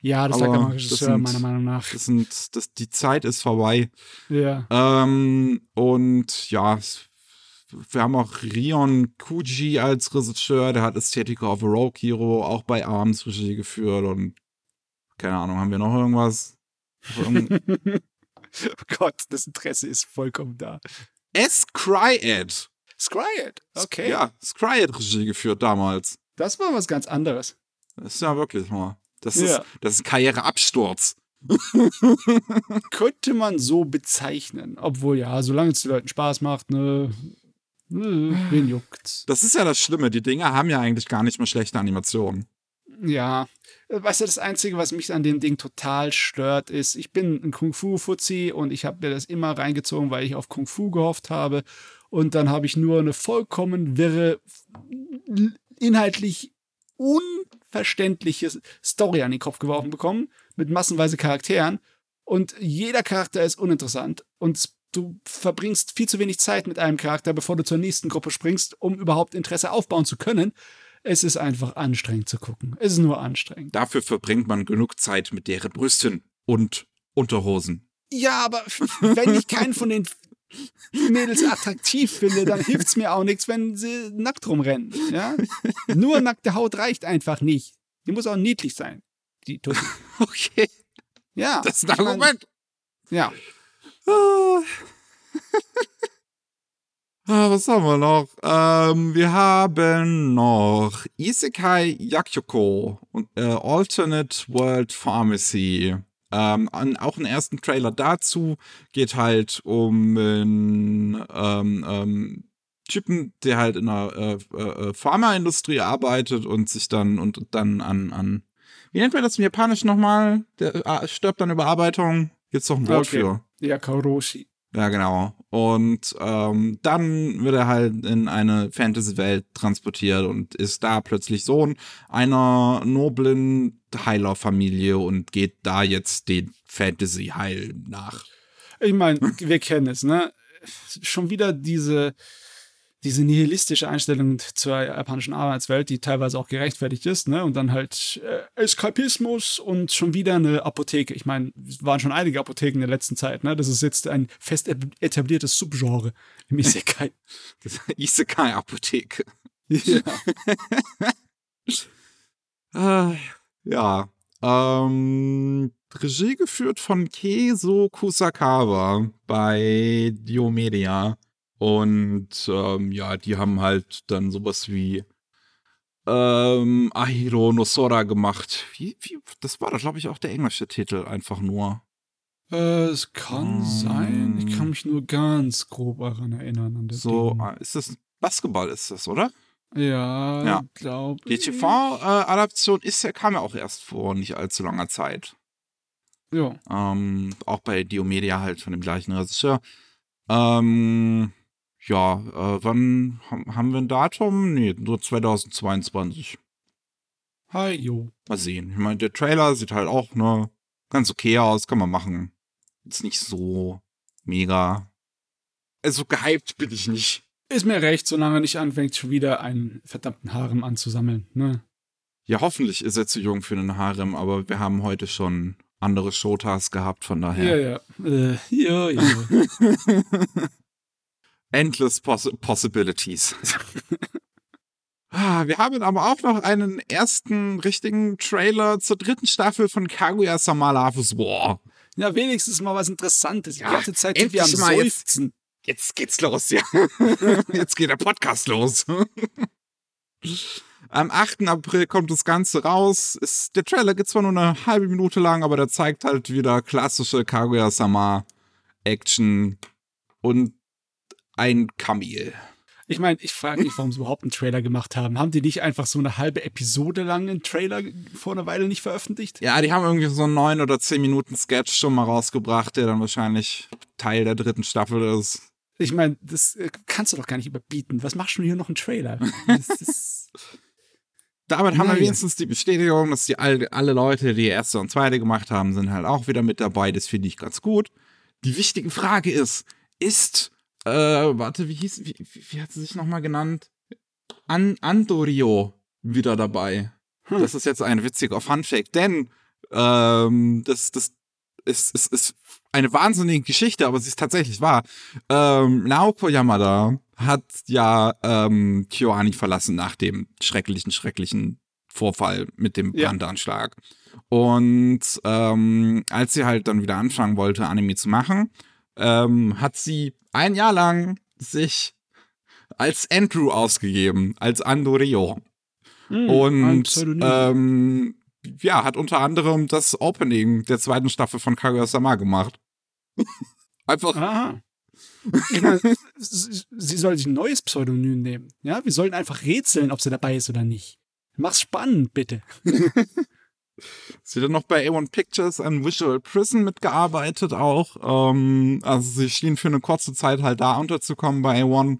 Ja, das sagt der das Regisseur meiner Meinung nach. Das sind, das, die Zeit ist vorbei. Ja. Ähm, und ja, wir haben auch Rion Kuji als Regisseur, der hat Aesthetic of a Rogue Hero auch bei Arms Regie geführt und keine Ahnung, haben wir noch irgendwas? Irgend- oh Gott, das Interesse ist vollkommen da. S. Cryed. Scryed, okay. Ja, Scryed Regie geführt damals. Das war was ganz anderes. Das ist ja wirklich mal. Das Ja. ist, das ist Karriereabsturz. Könnte man so bezeichnen. Obwohl, ja, solange es den Leuten Spaß macht, ne. ne, Wen juckt's? Das ist ja das Schlimme. Die Dinger haben ja eigentlich gar nicht mehr schlechte Animationen. Ja. Weißt du, das Einzige, was mich an dem Ding total stört, ist, ich bin ein Kung-Fu-Fuzzi und ich habe mir das immer reingezogen, weil ich auf Kung-Fu gehofft habe. Und dann habe ich nur eine vollkommen wirre, inhaltlich unverständliche Story an den Kopf geworfen bekommen, mit massenweise Charakteren. Und jeder Charakter ist uninteressant. Und du verbringst viel zu wenig Zeit mit einem Charakter, bevor du zur nächsten Gruppe springst, um überhaupt Interesse aufbauen zu können. Es ist einfach anstrengend zu gucken. Es ist nur anstrengend. Dafür verbringt man genug Zeit mit deren Brüsten und Unterhosen. Ja, aber wenn ich keinen von den Mädels attraktiv finde, dann hilft's mir auch nichts, wenn sie nackt rumrennen. Ja? Nur nackte Haut reicht einfach nicht. Die muss auch niedlich sein. Die Tussi. Okay, Ja. das ist ein Argument. Ja. Ah. Ah, was haben wir noch? Ähm, wir haben noch Isekai Yakyoko und äh, Alternate World Pharmacy. Ähm, an, auch einen ersten Trailer dazu geht halt um einen ähm, ähm, Typen, der halt in der äh, äh, Pharmaindustrie arbeitet und sich dann und dann an, an wie nennt man das im Japanisch nochmal? Der äh, stirbt an Überarbeitung. Gibt's doch ein Wort Okay. für. Ja, Kauroshi. Ja, genau. Und ähm, dann wird er halt in eine Fantasy-Welt transportiert und ist da plötzlich Sohn einer noblen Heilerfamilie und geht da jetzt den Fantasy-Heil nach. Ich meine, wir kennen es, ne? Schon wieder diese, diese nihilistische Einstellung zur japanischen Arbeitswelt, die teilweise auch gerechtfertigt ist, ne? Und dann halt äh, Eskapismus und schon wieder eine Apotheke. Ich meine, es waren schon einige Apotheken in der letzten Zeit, ne? Das ist jetzt ein fest etabliertes Subgenre im Isekai. Isekai-Apotheke. ja. Äh, ja. Ähm, Regie geführt von Keizo Kusakawa bei Diomedia. Und ähm, ja, die haben halt dann sowas wie ähm, Ahiro no Sora gemacht. Wie, wie, das war da, glaube ich, auch der englische Titel, einfach nur. Äh, es kann Ähm. sein. Ich kann mich nur ganz grob daran erinnern. An So, Ding. äh, ist das Basketball, ist das, oder? Ja, Ja. glaube Die TV-Adaption ist ja, kam ja auch erst vor nicht allzu langer Zeit. Ja. Ähm, auch bei Diomedia halt von dem gleichen Regisseur. Ähm, ja, äh, wann haben wir ein Datum? Nee, nur 2022. Hi, jo. Mal sehen. Ich meine, der Trailer sieht halt auch, ne, ganz okay aus, kann man machen. Ist nicht so mega. Also gehypt bin ich nicht. Ist mir recht, solange er nicht anfängt, schon wieder einen verdammten Harem anzusammeln. Ne? Ja, hoffentlich ist er zu jung für einen Harem, aber wir haben heute schon andere Shotas gehabt, von Ja, daher. ja. Äh, ja, ja. Endless poss Possibilities. Ah, Wir haben aber auch noch einen ersten richtigen Trailer zur dritten Staffel von Kaguya-sama Love's War. ja, wenigstens mal was Interessantes. Die Ja, ganze Zeit sind wir am mal jetzt. Seufzen. Jetzt geht's los, ja. Jetzt geht der Podcast los. Am 8. April kommt das Ganze raus. Ist, der Trailer geht zwar nur eine halbe Minute lang, aber der zeigt halt wieder klassische Kaguya-sama Action und ein Kamel. Ich meine, ich frage mich, warum sie überhaupt einen Trailer gemacht haben. Haben die nicht einfach so eine halbe Episode lang einen Trailer vor einer Weile nicht veröffentlicht? Ja, die haben irgendwie so einen 9 oder 10 Minuten Sketch schon mal rausgebracht, der dann wahrscheinlich Teil der dritten Staffel ist. Ich meine, das äh, kannst du doch gar nicht überbieten. Was machst du hier noch einen Trailer? Damit haben wir Nein. wenigstens die Bestätigung, dass die alle, alle Leute, die erste und zweite gemacht haben, sind halt auch wieder mit dabei. Das finde ich ganz gut. Die wichtige Frage ist, ist, äh, warte, wie hieß, wie, wie, hat sie sich nochmal genannt? An, Andorio wieder dabei. Hm. Das ist jetzt ein witziger Funfact, denn ähm, das, das ist, ist, ist eine wahnsinnige Geschichte, aber sie ist tatsächlich wahr. Ähm, Naoko Yamada hat ja ähm, KyoAni verlassen nach dem schrecklichen, schrecklichen Vorfall mit dem Ja. Brandanschlag. Und ähm, als sie halt dann wieder anfangen wollte, Anime zu machen, ähm, hat sie ein Jahr lang sich als Andrew ausgegeben, als Andorio. Hm, Und ähm, ja, hat unter anderem das Opening der zweiten Staffel von Kaguya-sama gemacht. Einfach, Aha. Meine, sie sie soll sich ein neues Pseudonym nehmen. Ja, wir sollten einfach rätseln, ob sie dabei ist oder nicht. Mach's spannend, bitte. sie hat noch bei A1 Pictures an Visual Prison mitgearbeitet auch. Ähm, also sie schien für eine kurze Zeit halt da unterzukommen bei A1.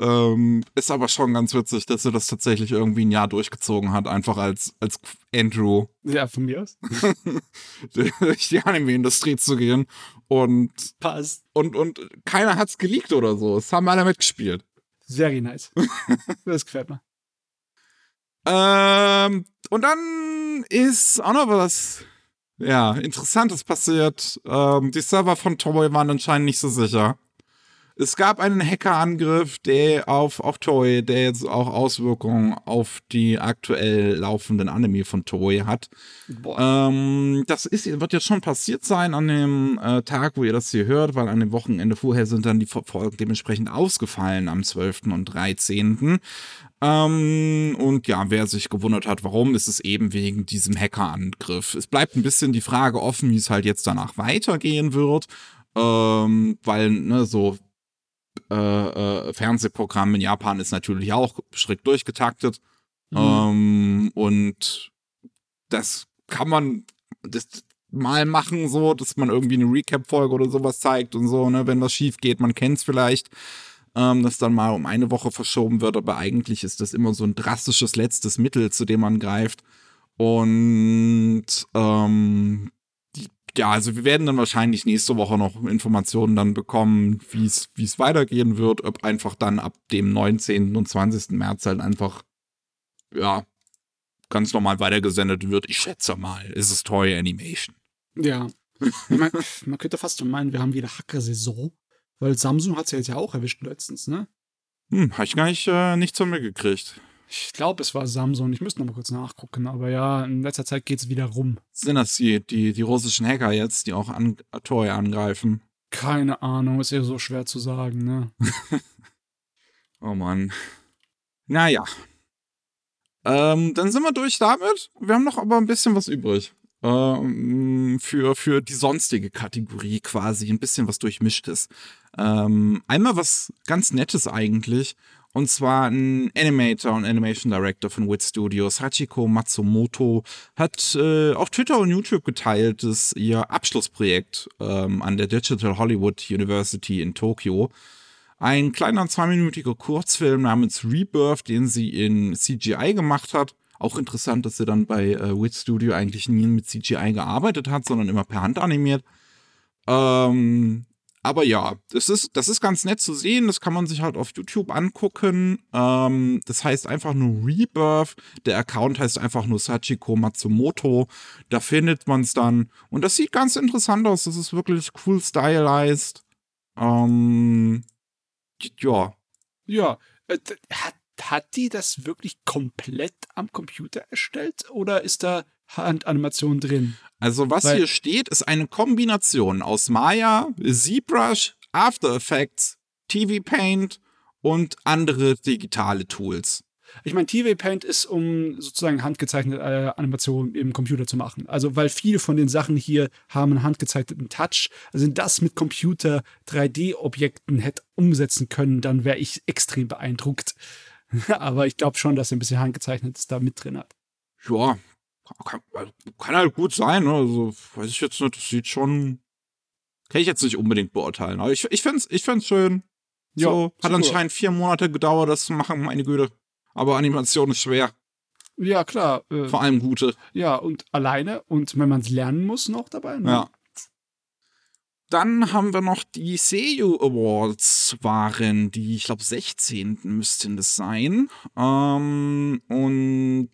Ähm, ist aber schon ganz witzig, dass sie das tatsächlich irgendwie ein Jahr durchgezogen hat, einfach als, als Andrew Ja, von mir aus. durch die Anime-Industrie zu gehen. Und, Passt. und, und keiner hat's geleakt oder so. Es haben alle mitgespielt. Very nice. Das gefällt mir. Ähm, und dann ist auch noch was, ja, Interessantes passiert. Ähm, die Server von Toei waren anscheinend nicht so sicher. Es gab einen Hackerangriff, der auf, auf Toei, der jetzt auch Auswirkungen auf die aktuell laufenden Anime von Toei hat. Ähm, das ist, wird jetzt schon passiert sein an dem äh, Tag, wo ihr das hier hört, weil an dem Wochenende vorher sind dann die Folgen dementsprechend ausgefallen am 12. und 13. Ähm, und ja, wer sich gewundert hat, warum, ist es eben wegen diesem Hackerangriff. Es bleibt ein bisschen die Frage offen, wie es halt jetzt danach weitergehen wird, ähm, weil, ne, so äh, äh, Fernsehprogramm in Japan ist natürlich auch strikt durchgetaktet. Mhm. Ähm, und das kann man das mal machen, so, dass man irgendwie eine Recap-Folge oder sowas zeigt und so, ne, wenn was schief geht, man kennt's vielleicht, ähm, das dann mal um eine Woche verschoben wird, aber eigentlich ist das immer so ein drastisches letztes Mittel, zu dem man greift. Und ähm, ja, also wir werden dann wahrscheinlich nächste Woche noch Informationen dann bekommen, wie es weitergehen wird, ob einfach dann ab dem 19. und 20. März halt einfach ja ganz normal weitergesendet wird. Ich schätze mal, ist es Toy Animation. Ja. man, man könnte fast schon meinen, wir haben wieder Hacker-Saison, weil Samsung hat es ja jetzt ja auch erwischt letztens, ne? Hm, hab ich gar nicht, äh, nicht zu mir gekriegt. Ich glaube, es war Samsung. Ich müsste noch mal kurz nachgucken, aber ja, in letzter Zeit geht es wieder rum. Sind das die, die, die russischen Hacker jetzt, die auch an, Toy angreifen? Keine Ahnung, ist ja so schwer zu sagen, ne? oh Mann. Naja. Ähm, dann sind wir durch damit. Wir haben noch aber ein bisschen was übrig. Ähm, für, für die sonstige Kategorie quasi. Ein bisschen was durchmischtes. Ähm, einmal was ganz Nettes eigentlich. Und zwar ein Animator und Animation Director von WIT Studios, Hachiko Matsumoto, hat äh, auf Twitter und YouTube geteilt, dass ihr Abschlussprojekt ähm, an der Digital Hollywood University in Tokio ein kleiner zweiminütiger Kurzfilm namens Rebirth, den sie in CGI gemacht hat. Auch interessant, dass sie dann bei äh, WIT Studio eigentlich nie mit CGI gearbeitet hat, sondern immer per Hand animiert. Ähm, aber ja, das ist, das ist ganz nett zu sehen. Das kann man sich halt auf YouTube angucken. Ähm, das heißt einfach nur Rebirth. Der Account heißt einfach nur Sachiko Matsumoto. Da findet man es dann. Und das sieht ganz interessant aus. Das ist wirklich cool stylized. Ähm, ja. Ja. Äh, hat, hat die das wirklich komplett am Computer erstellt oder ist da Handanimation drin? Also was Weil hier steht, ist eine Kombination aus Maya, ZBrush, After Effects, TV Paint und andere digitale Tools. Ich meine, TV Paint ist, um sozusagen handgezeichnete äh, Animationen im Computer zu machen. Also, weil viele von den Sachen hier haben einen handgezeichneten Touch. Also, wenn das mit Computer 3D-Objekten hätte umsetzen können, dann wäre ich extrem beeindruckt. Aber ich glaube schon, dass er ein bisschen handgezeichnetes da mit drin hat. Ja, kann, kann halt gut sein. Ne? Also, weiß ich jetzt nicht, das sieht schon. Kann ich jetzt nicht unbedingt beurteilen. Aber ich, ich finde es ich find's schön. So, ja, hat anscheinend vier Monate gedauert, das zu machen, meine Güte. Aber Animation ist schwer. Ja, klar. Äh, Vor allem gute. Ja, und alleine und wenn man es lernen muss, noch dabei. Ne? Ja. Dann haben wir noch die Seiyu Awards waren die, ich glaube, 16. müssten das sein. Ähm, und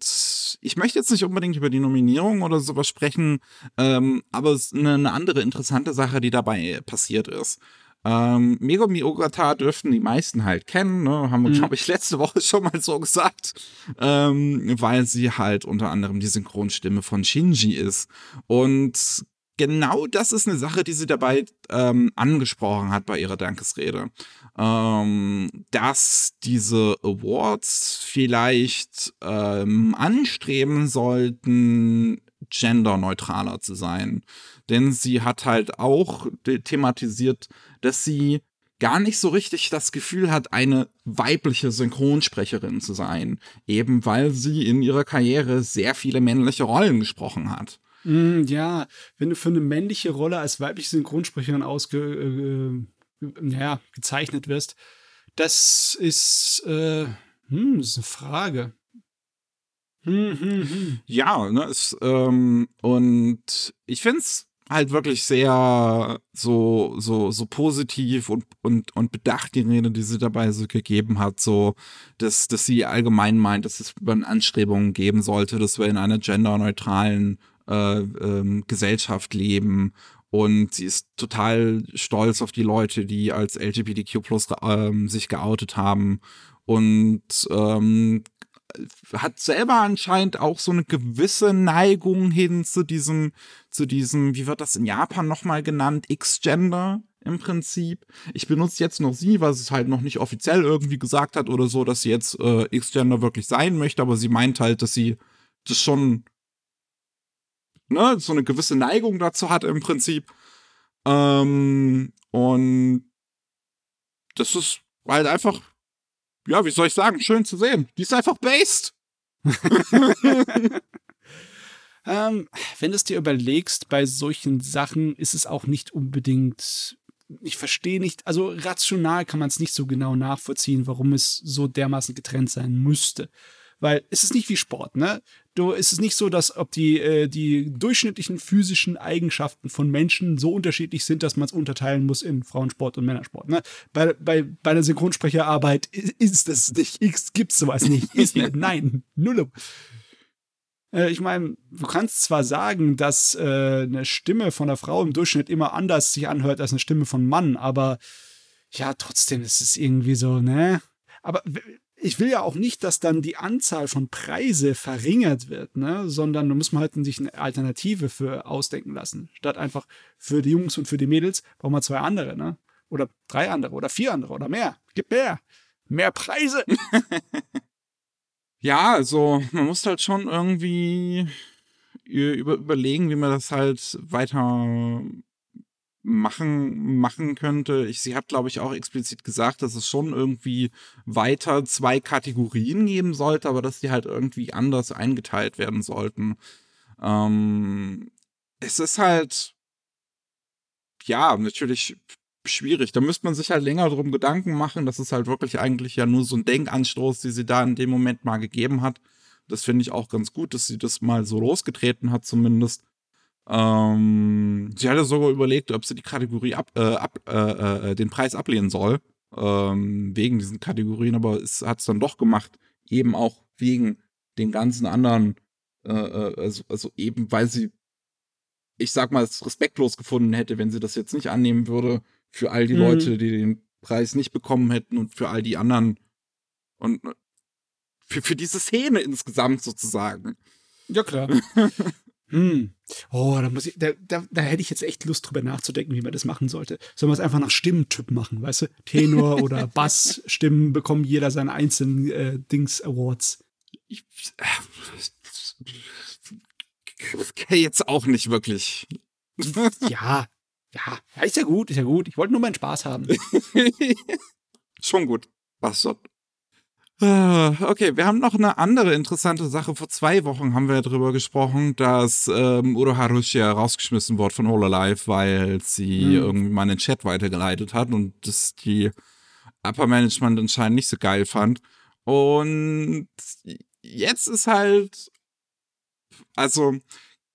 ich möchte jetzt nicht unbedingt über die Nominierung oder sowas sprechen, ähm, aber es ist eine, eine andere interessante Sache, die dabei passiert ist. Ähm, Megumi Ogata dürften die meisten halt kennen, ne? haben wir, mhm. glaube ich, letzte Woche schon mal so gesagt, ähm, weil sie halt unter anderem die Synchronstimme von Shinji ist. Und genau das ist eine Sache, die sie dabei ähm, angesprochen hat bei ihrer Dankesrede. Ähm, dass diese Awards vielleicht ähm, anstreben sollten, genderneutraler zu sein. Denn sie hat halt auch thematisiert, dass sie gar nicht so richtig das Gefühl hat, eine weibliche Synchronsprecherin zu sein. Eben weil sie in ihrer Karriere sehr viele männliche Rollen gesprochen hat. Mm, ja, wenn du für eine männliche Rolle als weibliche Synchronsprecherin ausge, äh, ja, gezeichnet wirst, das ist, äh, hm, das ist eine Frage. Hm, hm, hm. Ja, ne, es, ähm, und ich finde es halt wirklich sehr so, so, so positiv und, und, und bedacht, die Rede, die sie dabei so gegeben hat, so, dass, dass sie allgemein meint, dass es Anstrebungen geben sollte, dass wir in einer genderneutralen äh, ähm, Gesellschaft leben. Und sie ist total stolz auf die Leute, die als LGBTQ plus ähm, sich geoutet haben. Und ähm, hat selber anscheinend auch so eine gewisse Neigung hin zu diesem, zu diesem, wie wird das in Japan nochmal genannt, X-Gender im Prinzip. Ich benutze jetzt noch sie, weil sie es halt noch nicht offiziell irgendwie gesagt hat oder so, dass sie jetzt äh, X-Gender wirklich sein möchte, aber sie meint halt, dass sie das schon ne, so eine gewisse Neigung dazu hat im Prinzip. Ähm, und das ist halt einfach, ja, wie soll ich sagen, schön zu sehen. Die ist einfach based. ähm, wenn du es dir überlegst, bei solchen Sachen ist es auch nicht unbedingt. Ich verstehe nicht, also rational kann man es nicht so genau nachvollziehen, warum es so dermaßen getrennt sein müsste. Weil es ist nicht wie Sport, ne? Du, es ist nicht so, dass ob die, äh, die durchschnittlichen physischen Eigenschaften von Menschen so unterschiedlich sind, dass man es unterteilen muss in Frauensport und Männersport. Ne? Bei, bei, bei der Synchronsprecherarbeit ist das nicht. X gibt's sowas nicht. Ist nicht. Nein, null. Äh, ich meine, du kannst zwar sagen, dass äh, eine Stimme von einer Frau im Durchschnitt immer anders sich anhört als eine Stimme von Mann, aber ja, trotzdem ist es irgendwie so, ne? Aber ich will ja auch nicht, dass dann die Anzahl von Preise verringert wird, ne? sondern da muss man halt sich eine Alternative für ausdenken lassen. Statt einfach für die Jungs und für die Mädels brauchen wir zwei andere, ne? Oder drei andere oder vier andere oder mehr. Gib mehr. Mehr Preise. ja, also man muss halt schon irgendwie über, überlegen, wie man das halt weiter machen, machen könnte. Ich, sie hat, glaube ich, auch explizit gesagt, dass es schon irgendwie weiter zwei Kategorien geben sollte, aber dass die halt irgendwie anders eingeteilt werden sollten. Ähm, es ist halt, ja, natürlich schwierig. Da müsste man sich halt länger drum Gedanken machen. Das ist halt wirklich eigentlich ja nur so ein Denkanstoß, die sie da in dem Moment mal gegeben hat. Das finde ich auch ganz gut, dass sie das mal so losgetreten hat, zumindest. Ähm, sie hatte sogar überlegt, ob sie die Kategorie ab, äh, ab äh, äh, den Preis ablehnen soll, ähm, wegen diesen Kategorien, aber es hat es dann doch gemacht, eben auch wegen den ganzen anderen, äh, äh, also, also eben, weil sie, ich sag mal, es respektlos gefunden hätte, wenn sie das jetzt nicht annehmen würde, für all die mhm. Leute, die den Preis nicht bekommen hätten und für all die anderen und äh, für, für diese Szene insgesamt sozusagen. Ja, klar. Hm. Oh, da muss ich, da, da, da hätte ich jetzt echt Lust drüber nachzudenken, wie man das machen sollte. Sollen wir es einfach nach Stimmtyp machen, weißt du? Tenor oder Bass-Stimmen bekommen jeder seine einzelnen äh, Dings-Awards. Ich, äh, jetzt auch nicht wirklich. ja, ja, ist ja gut, ist ja gut. Ich wollte nur meinen Spaß haben. Schon gut. Was soll, okay, wir haben noch eine andere interessante Sache. Vor zwei Wochen haben wir darüber gesprochen, dass ähm, Uro Harushia rausgeschmissen wurde von Hololive, weil sie mhm. irgendwie mal einen Chat weitergeleitet hat und das die Upper Management anscheinend nicht so geil fand. Und jetzt ist halt, also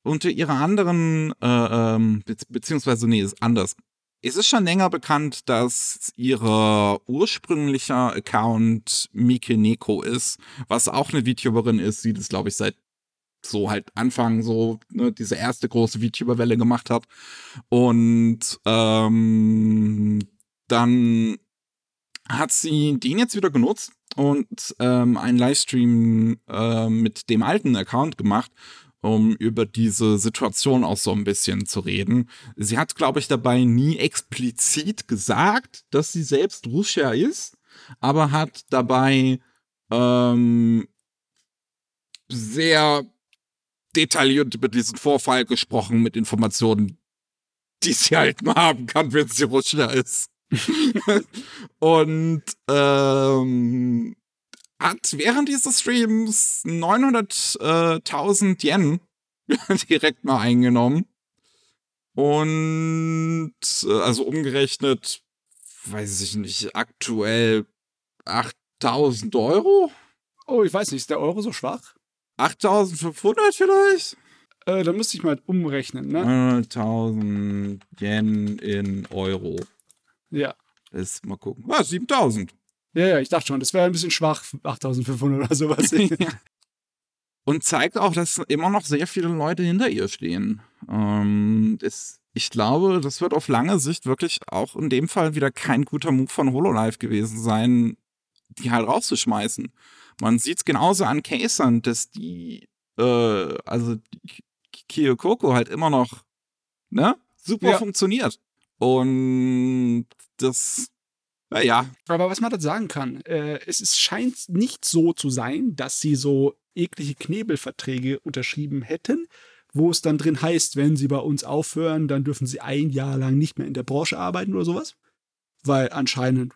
unter ihrer anderen, äh, ähm, be beziehungsweise nee, ist anders. Es ist schon länger bekannt, dass ihre ursprünglicher Account Mike Neko ist, was auch eine VTuberin ist, die das, glaube ich, seit so halt Anfang so ne, diese erste große VTuber-Welle gemacht hat. Und ähm, dann hat sie den jetzt wieder genutzt und ähm, einen Livestream äh, mit dem alten Account gemacht um über diese Situation auch so ein bisschen zu reden. Sie hat, glaube ich, dabei nie explizit gesagt, dass sie selbst Russia ist, aber hat dabei ähm, sehr detailliert über diesen Vorfall gesprochen mit Informationen, die sie halt mal haben kann, wenn sie Russia ist. und ähm, hat während dieses Streams 900.000 Yen direkt mal eingenommen. Und äh, also umgerechnet, weiß ich nicht, aktuell 8000 Euro? Oh, ich weiß nicht, ist der Euro so schwach? 8500 vielleicht? Äh, da müsste ich mal umrechnen, ne? 900.000 Yen in Euro. Ja. Das mal gucken. Ah, 7000. Ja, ja, ich dachte schon, das wäre ein bisschen schwach, 8500 oder sowas. Und zeigt auch, dass immer noch sehr viele Leute hinter ihr stehen. Ähm, das, ich glaube, das wird auf lange Sicht wirklich auch in dem Fall wieder kein guter Move von Hololive gewesen sein, die halt rauszuschmeißen. Man sieht es genauso an Casern, dass die, äh, also Kyokoko halt immer noch, ne, super ja. funktioniert. Und das ja. Aber was man da sagen kann, äh, es ist, scheint nicht so zu sein, dass sie so eklige Knebelverträge unterschrieben hätten, wo es dann drin heißt, wenn sie bei uns aufhören, dann dürfen sie ein Jahr lang nicht mehr in der Branche arbeiten oder sowas. Weil anscheinend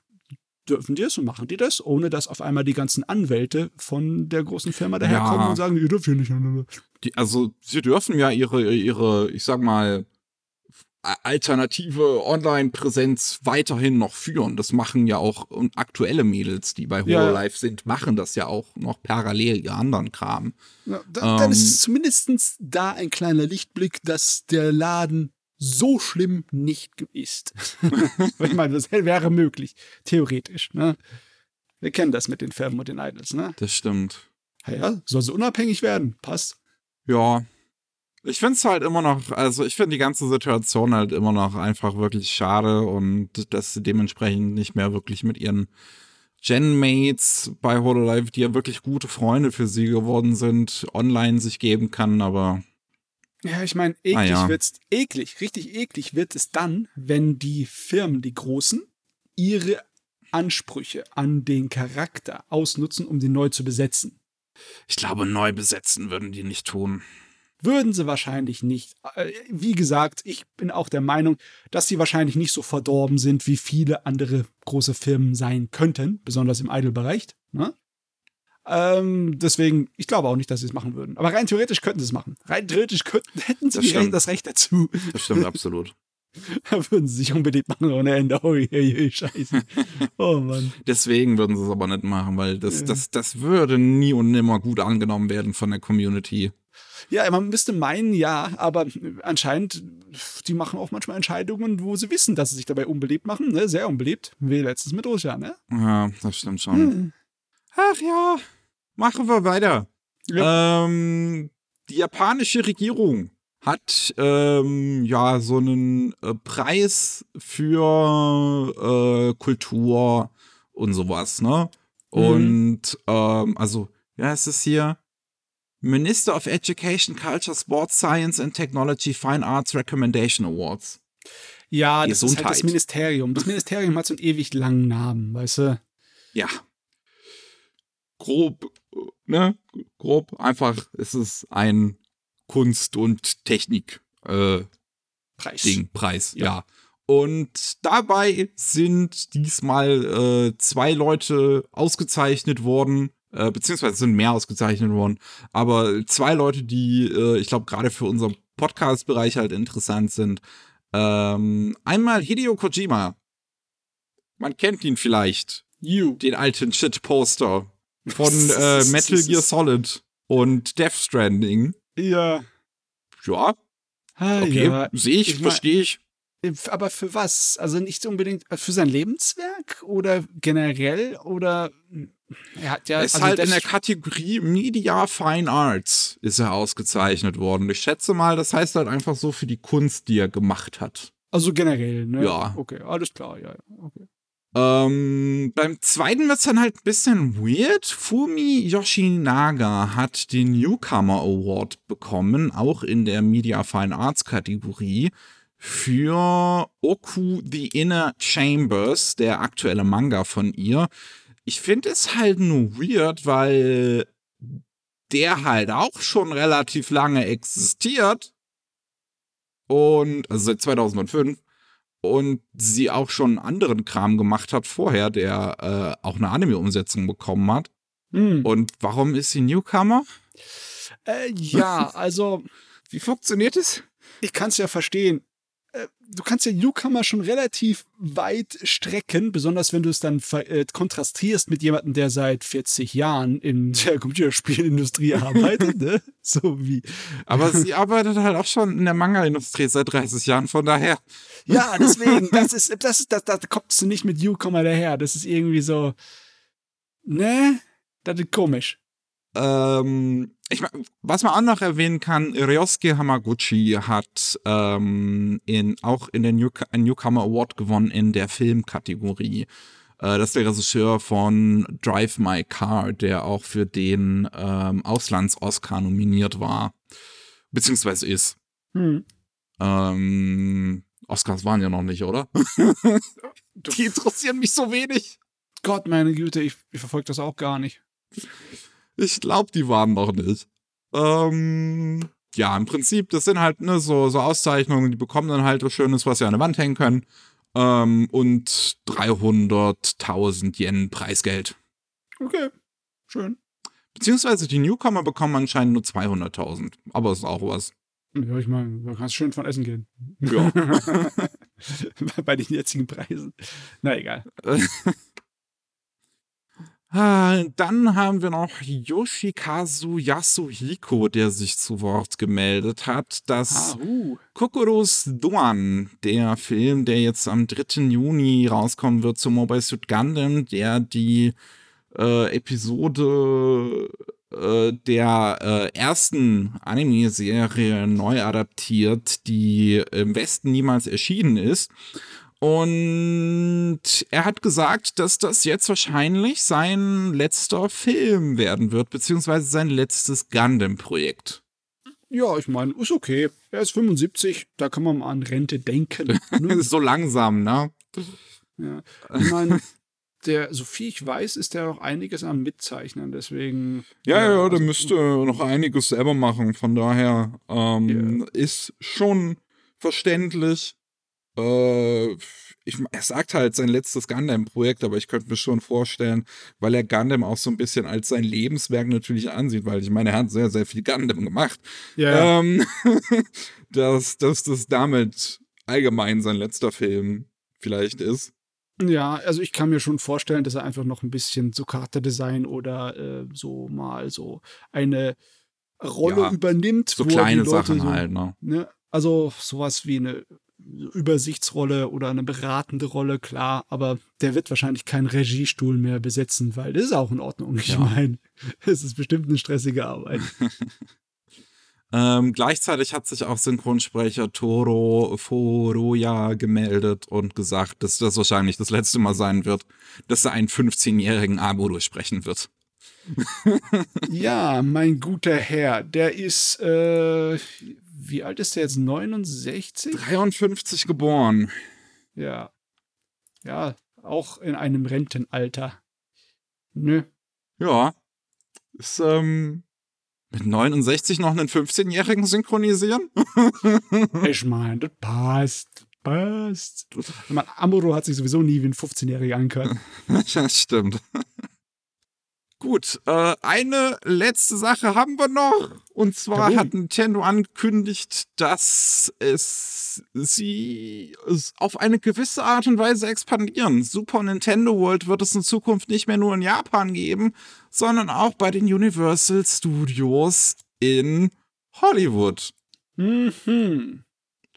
dürfen die es und machen die das, ohne dass auf einmal die ganzen Anwälte von der großen Firma daherkommen Ja. und sagen, ihr dürft hier nicht. Die, also, sie dürfen ja ihre, ihre, ich sag mal, alternative Online-Präsenz weiterhin noch führen. Das machen ja auch und aktuelle Mädels, die bei Ja. HoloLive sind, machen das ja auch noch parallel ihr anderen Kram. Ja, da, dann Ähm. ist es zumindest da ein kleiner Lichtblick, dass der Laden so schlimm nicht ist. ich meine, das wäre möglich, theoretisch. Ne? Wir kennen das mit den Firmen und den Idols. Ne? Das stimmt. Ja, ja, soll sie unabhängig werden. Passt. Ja. Ich find's halt immer noch, also ich finde die ganze Situation halt immer noch einfach wirklich schade und dass sie dementsprechend nicht mehr wirklich mit ihren Genmates bei HoloLive, die ja wirklich gute Freunde für sie geworden sind, online sich geben kann, aber Ja, ich meine, eklig Ah, ja. wird's, eklig, richtig eklig wird es dann, wenn die Firmen, die Großen, ihre Ansprüche an den Charakter ausnutzen, um den neu zu besetzen. ich glaube, neu besetzen würden die nicht tun. Würden sie wahrscheinlich nicht. Äh, Wie gesagt, ich bin auch der Meinung, dass sie wahrscheinlich nicht so verdorben sind, wie viele andere große Firmen sein könnten, besonders im Idol-Bereich. Ne? Ähm, deswegen, ich glaube auch nicht, dass sie es machen würden. Aber rein theoretisch könnten sie es machen. Rein theoretisch könnten, hätten sie Das das Recht dazu. Das stimmt absolut. Da würden sie sich unbedingt machen ohne Ende. Oh, je, je, scheiße. Oh Mann. Deswegen würden sie es aber nicht machen, weil das, Ja. das, das würde nie und nimmer gut angenommen werden von der Community. Ja, man müsste meinen, ja, aber anscheinend, die machen auch manchmal Entscheidungen, wo sie wissen, dass sie sich dabei unbeliebt machen. Ne? Sehr unbeliebt. Wie letztens mit Russia, ne? Ja, das stimmt schon. Hm. Ach ja, machen wir weiter. Ähm, die japanische Regierung hat ähm, ja so einen äh, Preis für äh, Kultur und sowas, ne? Und ähm, also, ja, es ist hier Minister of Education, Culture, Sports, Science and Technology, Fine Arts Recommendation Awards. Ja, das ist halt das Gesundheit. Ministerium. Das Ministerium hat so einen ewig langen Namen, weißt du? Ja. Grob, ne? Grob, einfach, es ist ein Kunst- und Technik- äh, Preis. Ding, Preis, Ja. ja. Und dabei sind diesmal äh, zwei Leute ausgezeichnet worden, äh, beziehungsweise sind mehr ausgezeichnet worden, aber zwei Leute, die äh, ich glaube gerade für unseren Podcast-Bereich halt interessant sind. Ähm, einmal Hideo Kojima. Man kennt ihn vielleicht, You. den alten Shit-Poster von äh, Metal Gear Solid und Death Stranding. Ja. Ja, Ah, okay, ja. sehe ich, Ich verstehe ich. Aber für was? Also nicht unbedingt für sein Lebenswerk oder generell oder er hat ja Er ist also halt in der Kategorie Media Fine Arts ist er ausgezeichnet worden. Ich schätze mal, das heißt halt einfach so für die Kunst, die er gemacht hat. also generell, ne? Ja. Okay, alles klar, ja, ja. Okay. Ähm, beim zweiten wird's dann halt ein bisschen weird. Fumi Yoshinaga hat den Newcomer Award bekommen, auch in der Media Fine Arts Kategorie, für Oku The Inner Chambers, der aktuelle Manga von ihr. Ich finde es halt nur weird, weil der halt auch schon relativ lange existiert. Und, also seit 2005 und sie auch schon anderen Kram gemacht hat vorher, der äh, auch eine Anime-Umsetzung bekommen hat. Hm. Und warum ist sie Newcomer? Äh, ja, also Wie funktioniert es? ich kann es ja verstehen. Äh, Du kannst ja Newcomer schon relativ weit strecken, besonders wenn du es dann äh, kontrastierst mit jemandem, der seit 40 Jahren in der Computerspielindustrie arbeitet, ne? So wie. Aber sie arbeitet halt auch schon in der Manga-Industrie seit 30 Jahren, von daher. Ja, deswegen, das ist, das ist, das, da kommst du nicht mit Newcomer daher. Das ist irgendwie so, ne? Das ist komisch. Ähm, ich mein, was man auch noch erwähnen kann, Ryosuke Hamaguchi hat ähm, in, auch in der New einen Newcomer Award gewonnen in der Filmkategorie. Äh, das ist der Regisseur von Drive My Car, der auch für den ähm, Auslands-Oscar nominiert war. Beziehungsweise ist. Hm. Ähm, Oscars waren ja noch nicht, oder? Die interessieren mich so wenig. Gott, meine Güte, ich, ich verfolge das auch gar nicht. Ich glaube, die waren noch nicht. Ähm, ja, im Prinzip, das sind halt ne, so, so Auszeichnungen, die bekommen dann halt was Schönes, was sie an der Wand hängen können. Ähm, und 300.000 Yen Preisgeld. Okay, schön. Beziehungsweise die Newcomer bekommen anscheinend nur 200.000. Aber ist auch was. Ja, ich meine, man kann schön von essen gehen. Ja. Bei den jetzigen Preisen. Na egal. Ah, Dann haben wir noch Yoshikazu Yasuhiko, der sich zu Wort gemeldet hat, dass Ah, uh. Kokoros Duan, der Film, der jetzt am 3. Juni rauskommen wird zu Mobile Suit Gundam, der die äh, Episode äh, der äh, ersten Anime-Serie neu adaptiert, die im Westen niemals erschienen ist. Und er hat gesagt, dass das jetzt wahrscheinlich sein letzter Film werden wird, beziehungsweise sein letztes Gundam-Projekt. Ja, ich meine, ist okay. Er ist 75, da kann man mal an Rente denken. ne? so langsam, ne? ja. Ich meine, der, so viel ich weiß, ist der noch einiges am Mitzeichnen, deswegen. Ja, ja, der also- müsste noch einiges selber machen. Von daher ähm, ist schon verständlich. Äh, ich, er sagt halt sein letztes Gundam-Projekt, aber ich könnte mir schon vorstellen, weil er Gundam auch so ein bisschen als sein Lebenswerk natürlich ansieht, weil ich meine, er hat sehr, sehr viel Gundam gemacht. Ja. Ähm, dass, dass das damit allgemein sein letzter Film vielleicht ist. Ja, also ich kann mir schon vorstellen, dass er einfach noch ein bisschen so Charakterdesign oder äh, so mal so eine Rolle Ja, übernimmt. So kleine Sachen so, halt, ne? Ne? Also sowas wie eine Übersichtsrolle oder eine beratende Rolle, klar, aber der wird wahrscheinlich keinen Regiestuhl mehr besetzen, weil das ist auch in Ordnung. Ich Ja. meine, es ist bestimmt eine stressige Arbeit. Ähm, gleichzeitig hat sich auch Synchronsprecher Toro Furuya gemeldet und gesagt, dass das wahrscheinlich das letzte Mal sein wird, dass er einen 15-jährigen Abo durchsprechen wird. ja, mein guter Herr, der ist, äh, wie alt ist der jetzt? 69? 53 geboren. Ja. Ja, auch in einem Rentenalter. Nö. Ja. Ist, ähm, mit 69 noch einen 15-jährigen synchronisieren? Ich meine, das passt. Passt. Ich meine, Amuro hat sich sowieso nie wie ein 15-Jähriger angehört. ja, stimmt. Gut, äh, eine letzte Sache haben wir noch. Und zwar Jawohl. hat Nintendo angekündigt, dass es sie es auf eine gewisse Art und Weise expandieren. Super Nintendo World wird es in Zukunft nicht mehr nur in Japan geben, sondern auch bei den Universal Studios in Hollywood. Mhm.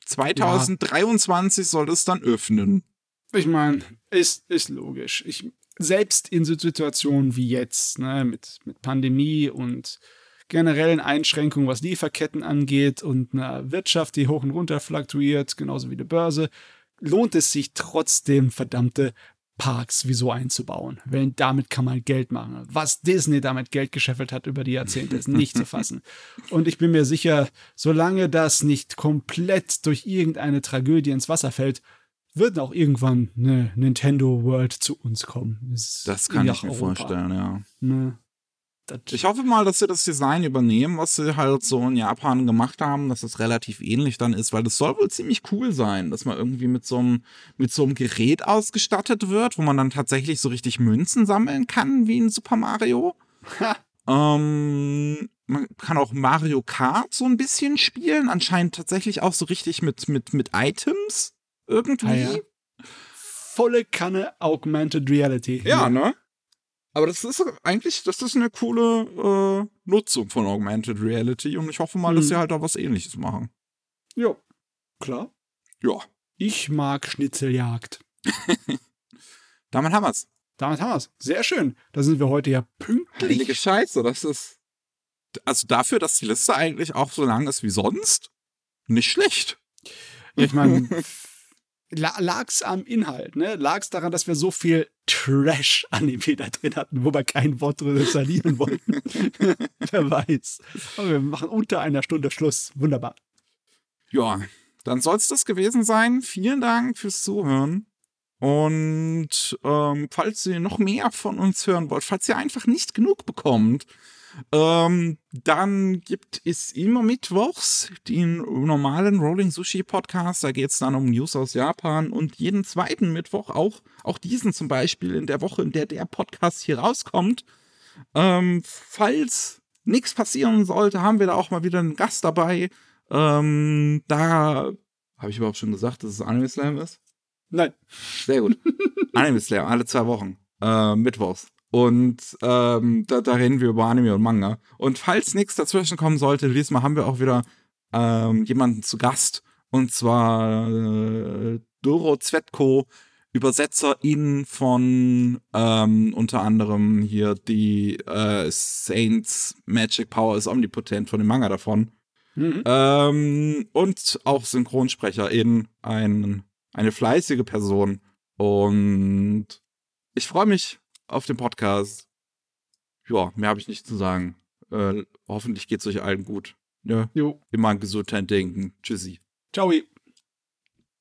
2023 soll es dann öffnen. Ich meine, ist, ist logisch. Ich, selbst in so Situationen wie jetzt, ne, mit, mit Pandemie und generellen Einschränkungen, was Lieferketten angeht und einer Wirtschaft, die hoch und runter fluktuiert, genauso wie die Börse, lohnt es sich trotzdem, verdammte Parks wie so einzubauen. Weil damit kann man Geld machen. Was Disney damit Geld gescheffelt hat über die Jahrzehnte, ist nicht zu fassen. Und ich bin mir sicher, solange das nicht komplett durch irgendeine Tragödie ins Wasser fällt, wird auch irgendwann eine Nintendo World zu uns kommen. Das kann nach ich mir Europa. vorstellen, ja. Ne? Das, Ich hoffe mal, dass sie das Design übernehmen, was sie halt so in Japan gemacht haben, dass es relativ ähnlich dann ist, weil das soll wohl ziemlich cool sein, dass man irgendwie mit so einem, mit so einem Gerät ausgestattet wird, wo man dann tatsächlich so richtig Münzen sammeln kann, wie in Super Mario. Ähm, man kann auch Mario Kart so ein bisschen spielen, anscheinend tatsächlich auch so richtig mit, mit, mit Items irgendwie. Ah, ja. volle Kanne Augmented Reality. Ja, ne? Aber das ist eigentlich, das ist eine coole äh, Nutzung von Augmented Reality und ich hoffe mal, dass Mhm. sie halt auch was ähnliches machen. Ja, klar. Ja, Ich mag Schnitzeljagd. damit haben wir's. Damit haben wir's. Sehr schön. Da sind wir heute ja Heilige pünktlich. Scheiße, das ist. Also dafür, dass die Liste eigentlich auch so lang ist wie sonst, nicht schlecht. Ich meine, lag's am Inhalt, ne? Lag's daran, dass wir so viel Trash-Anime da drin hatten, wo wir kein Wort drüber verlieren wollten. Wer weiß. Aber wir machen unter einer Stunde Schluss. Wunderbar. Ja, dann soll's das gewesen sein. Vielen Dank fürs Zuhören. Und ähm, falls ihr noch mehr von uns hören wollt, falls ihr einfach nicht genug bekommt, Ähm, dann gibt es immer mittwochs den normalen Rolling Sushi Podcast. Da geht es dann um News aus Japan und jeden zweiten Mittwoch auch, auch diesen zum Beispiel in der Woche, in der der Podcast hier rauskommt. Ähm, falls nichts passieren sollte, haben wir da auch mal wieder einen Gast dabei. Ähm, da habe ich überhaupt schon gesagt, dass es Anime Slam ist? Nein. Sehr gut. Anime Slam, alle zwei Wochen. Äh, Mittwochs. Und ähm, da, da, reden wir über Anime und Manga. Und falls nichts dazwischen kommen sollte, diesmal haben wir auch wieder ähm, jemanden zu Gast. Und zwar äh, Doro Zvetko, Übersetzerin von ähm, unter anderem hier die äh, Saints Magic Power ist omnipotent von dem Manga davon. Mhm. Ähm, und auch Synchronsprecherin, ein, eine fleißige Person. Und ich freue mich auf den Podcast. Ja, mehr habe ich nicht zu sagen. Äh, hoffentlich geht es euch allen gut. Ja, jo. Immer an Gesundheit denken. Tschüssi. Ciao.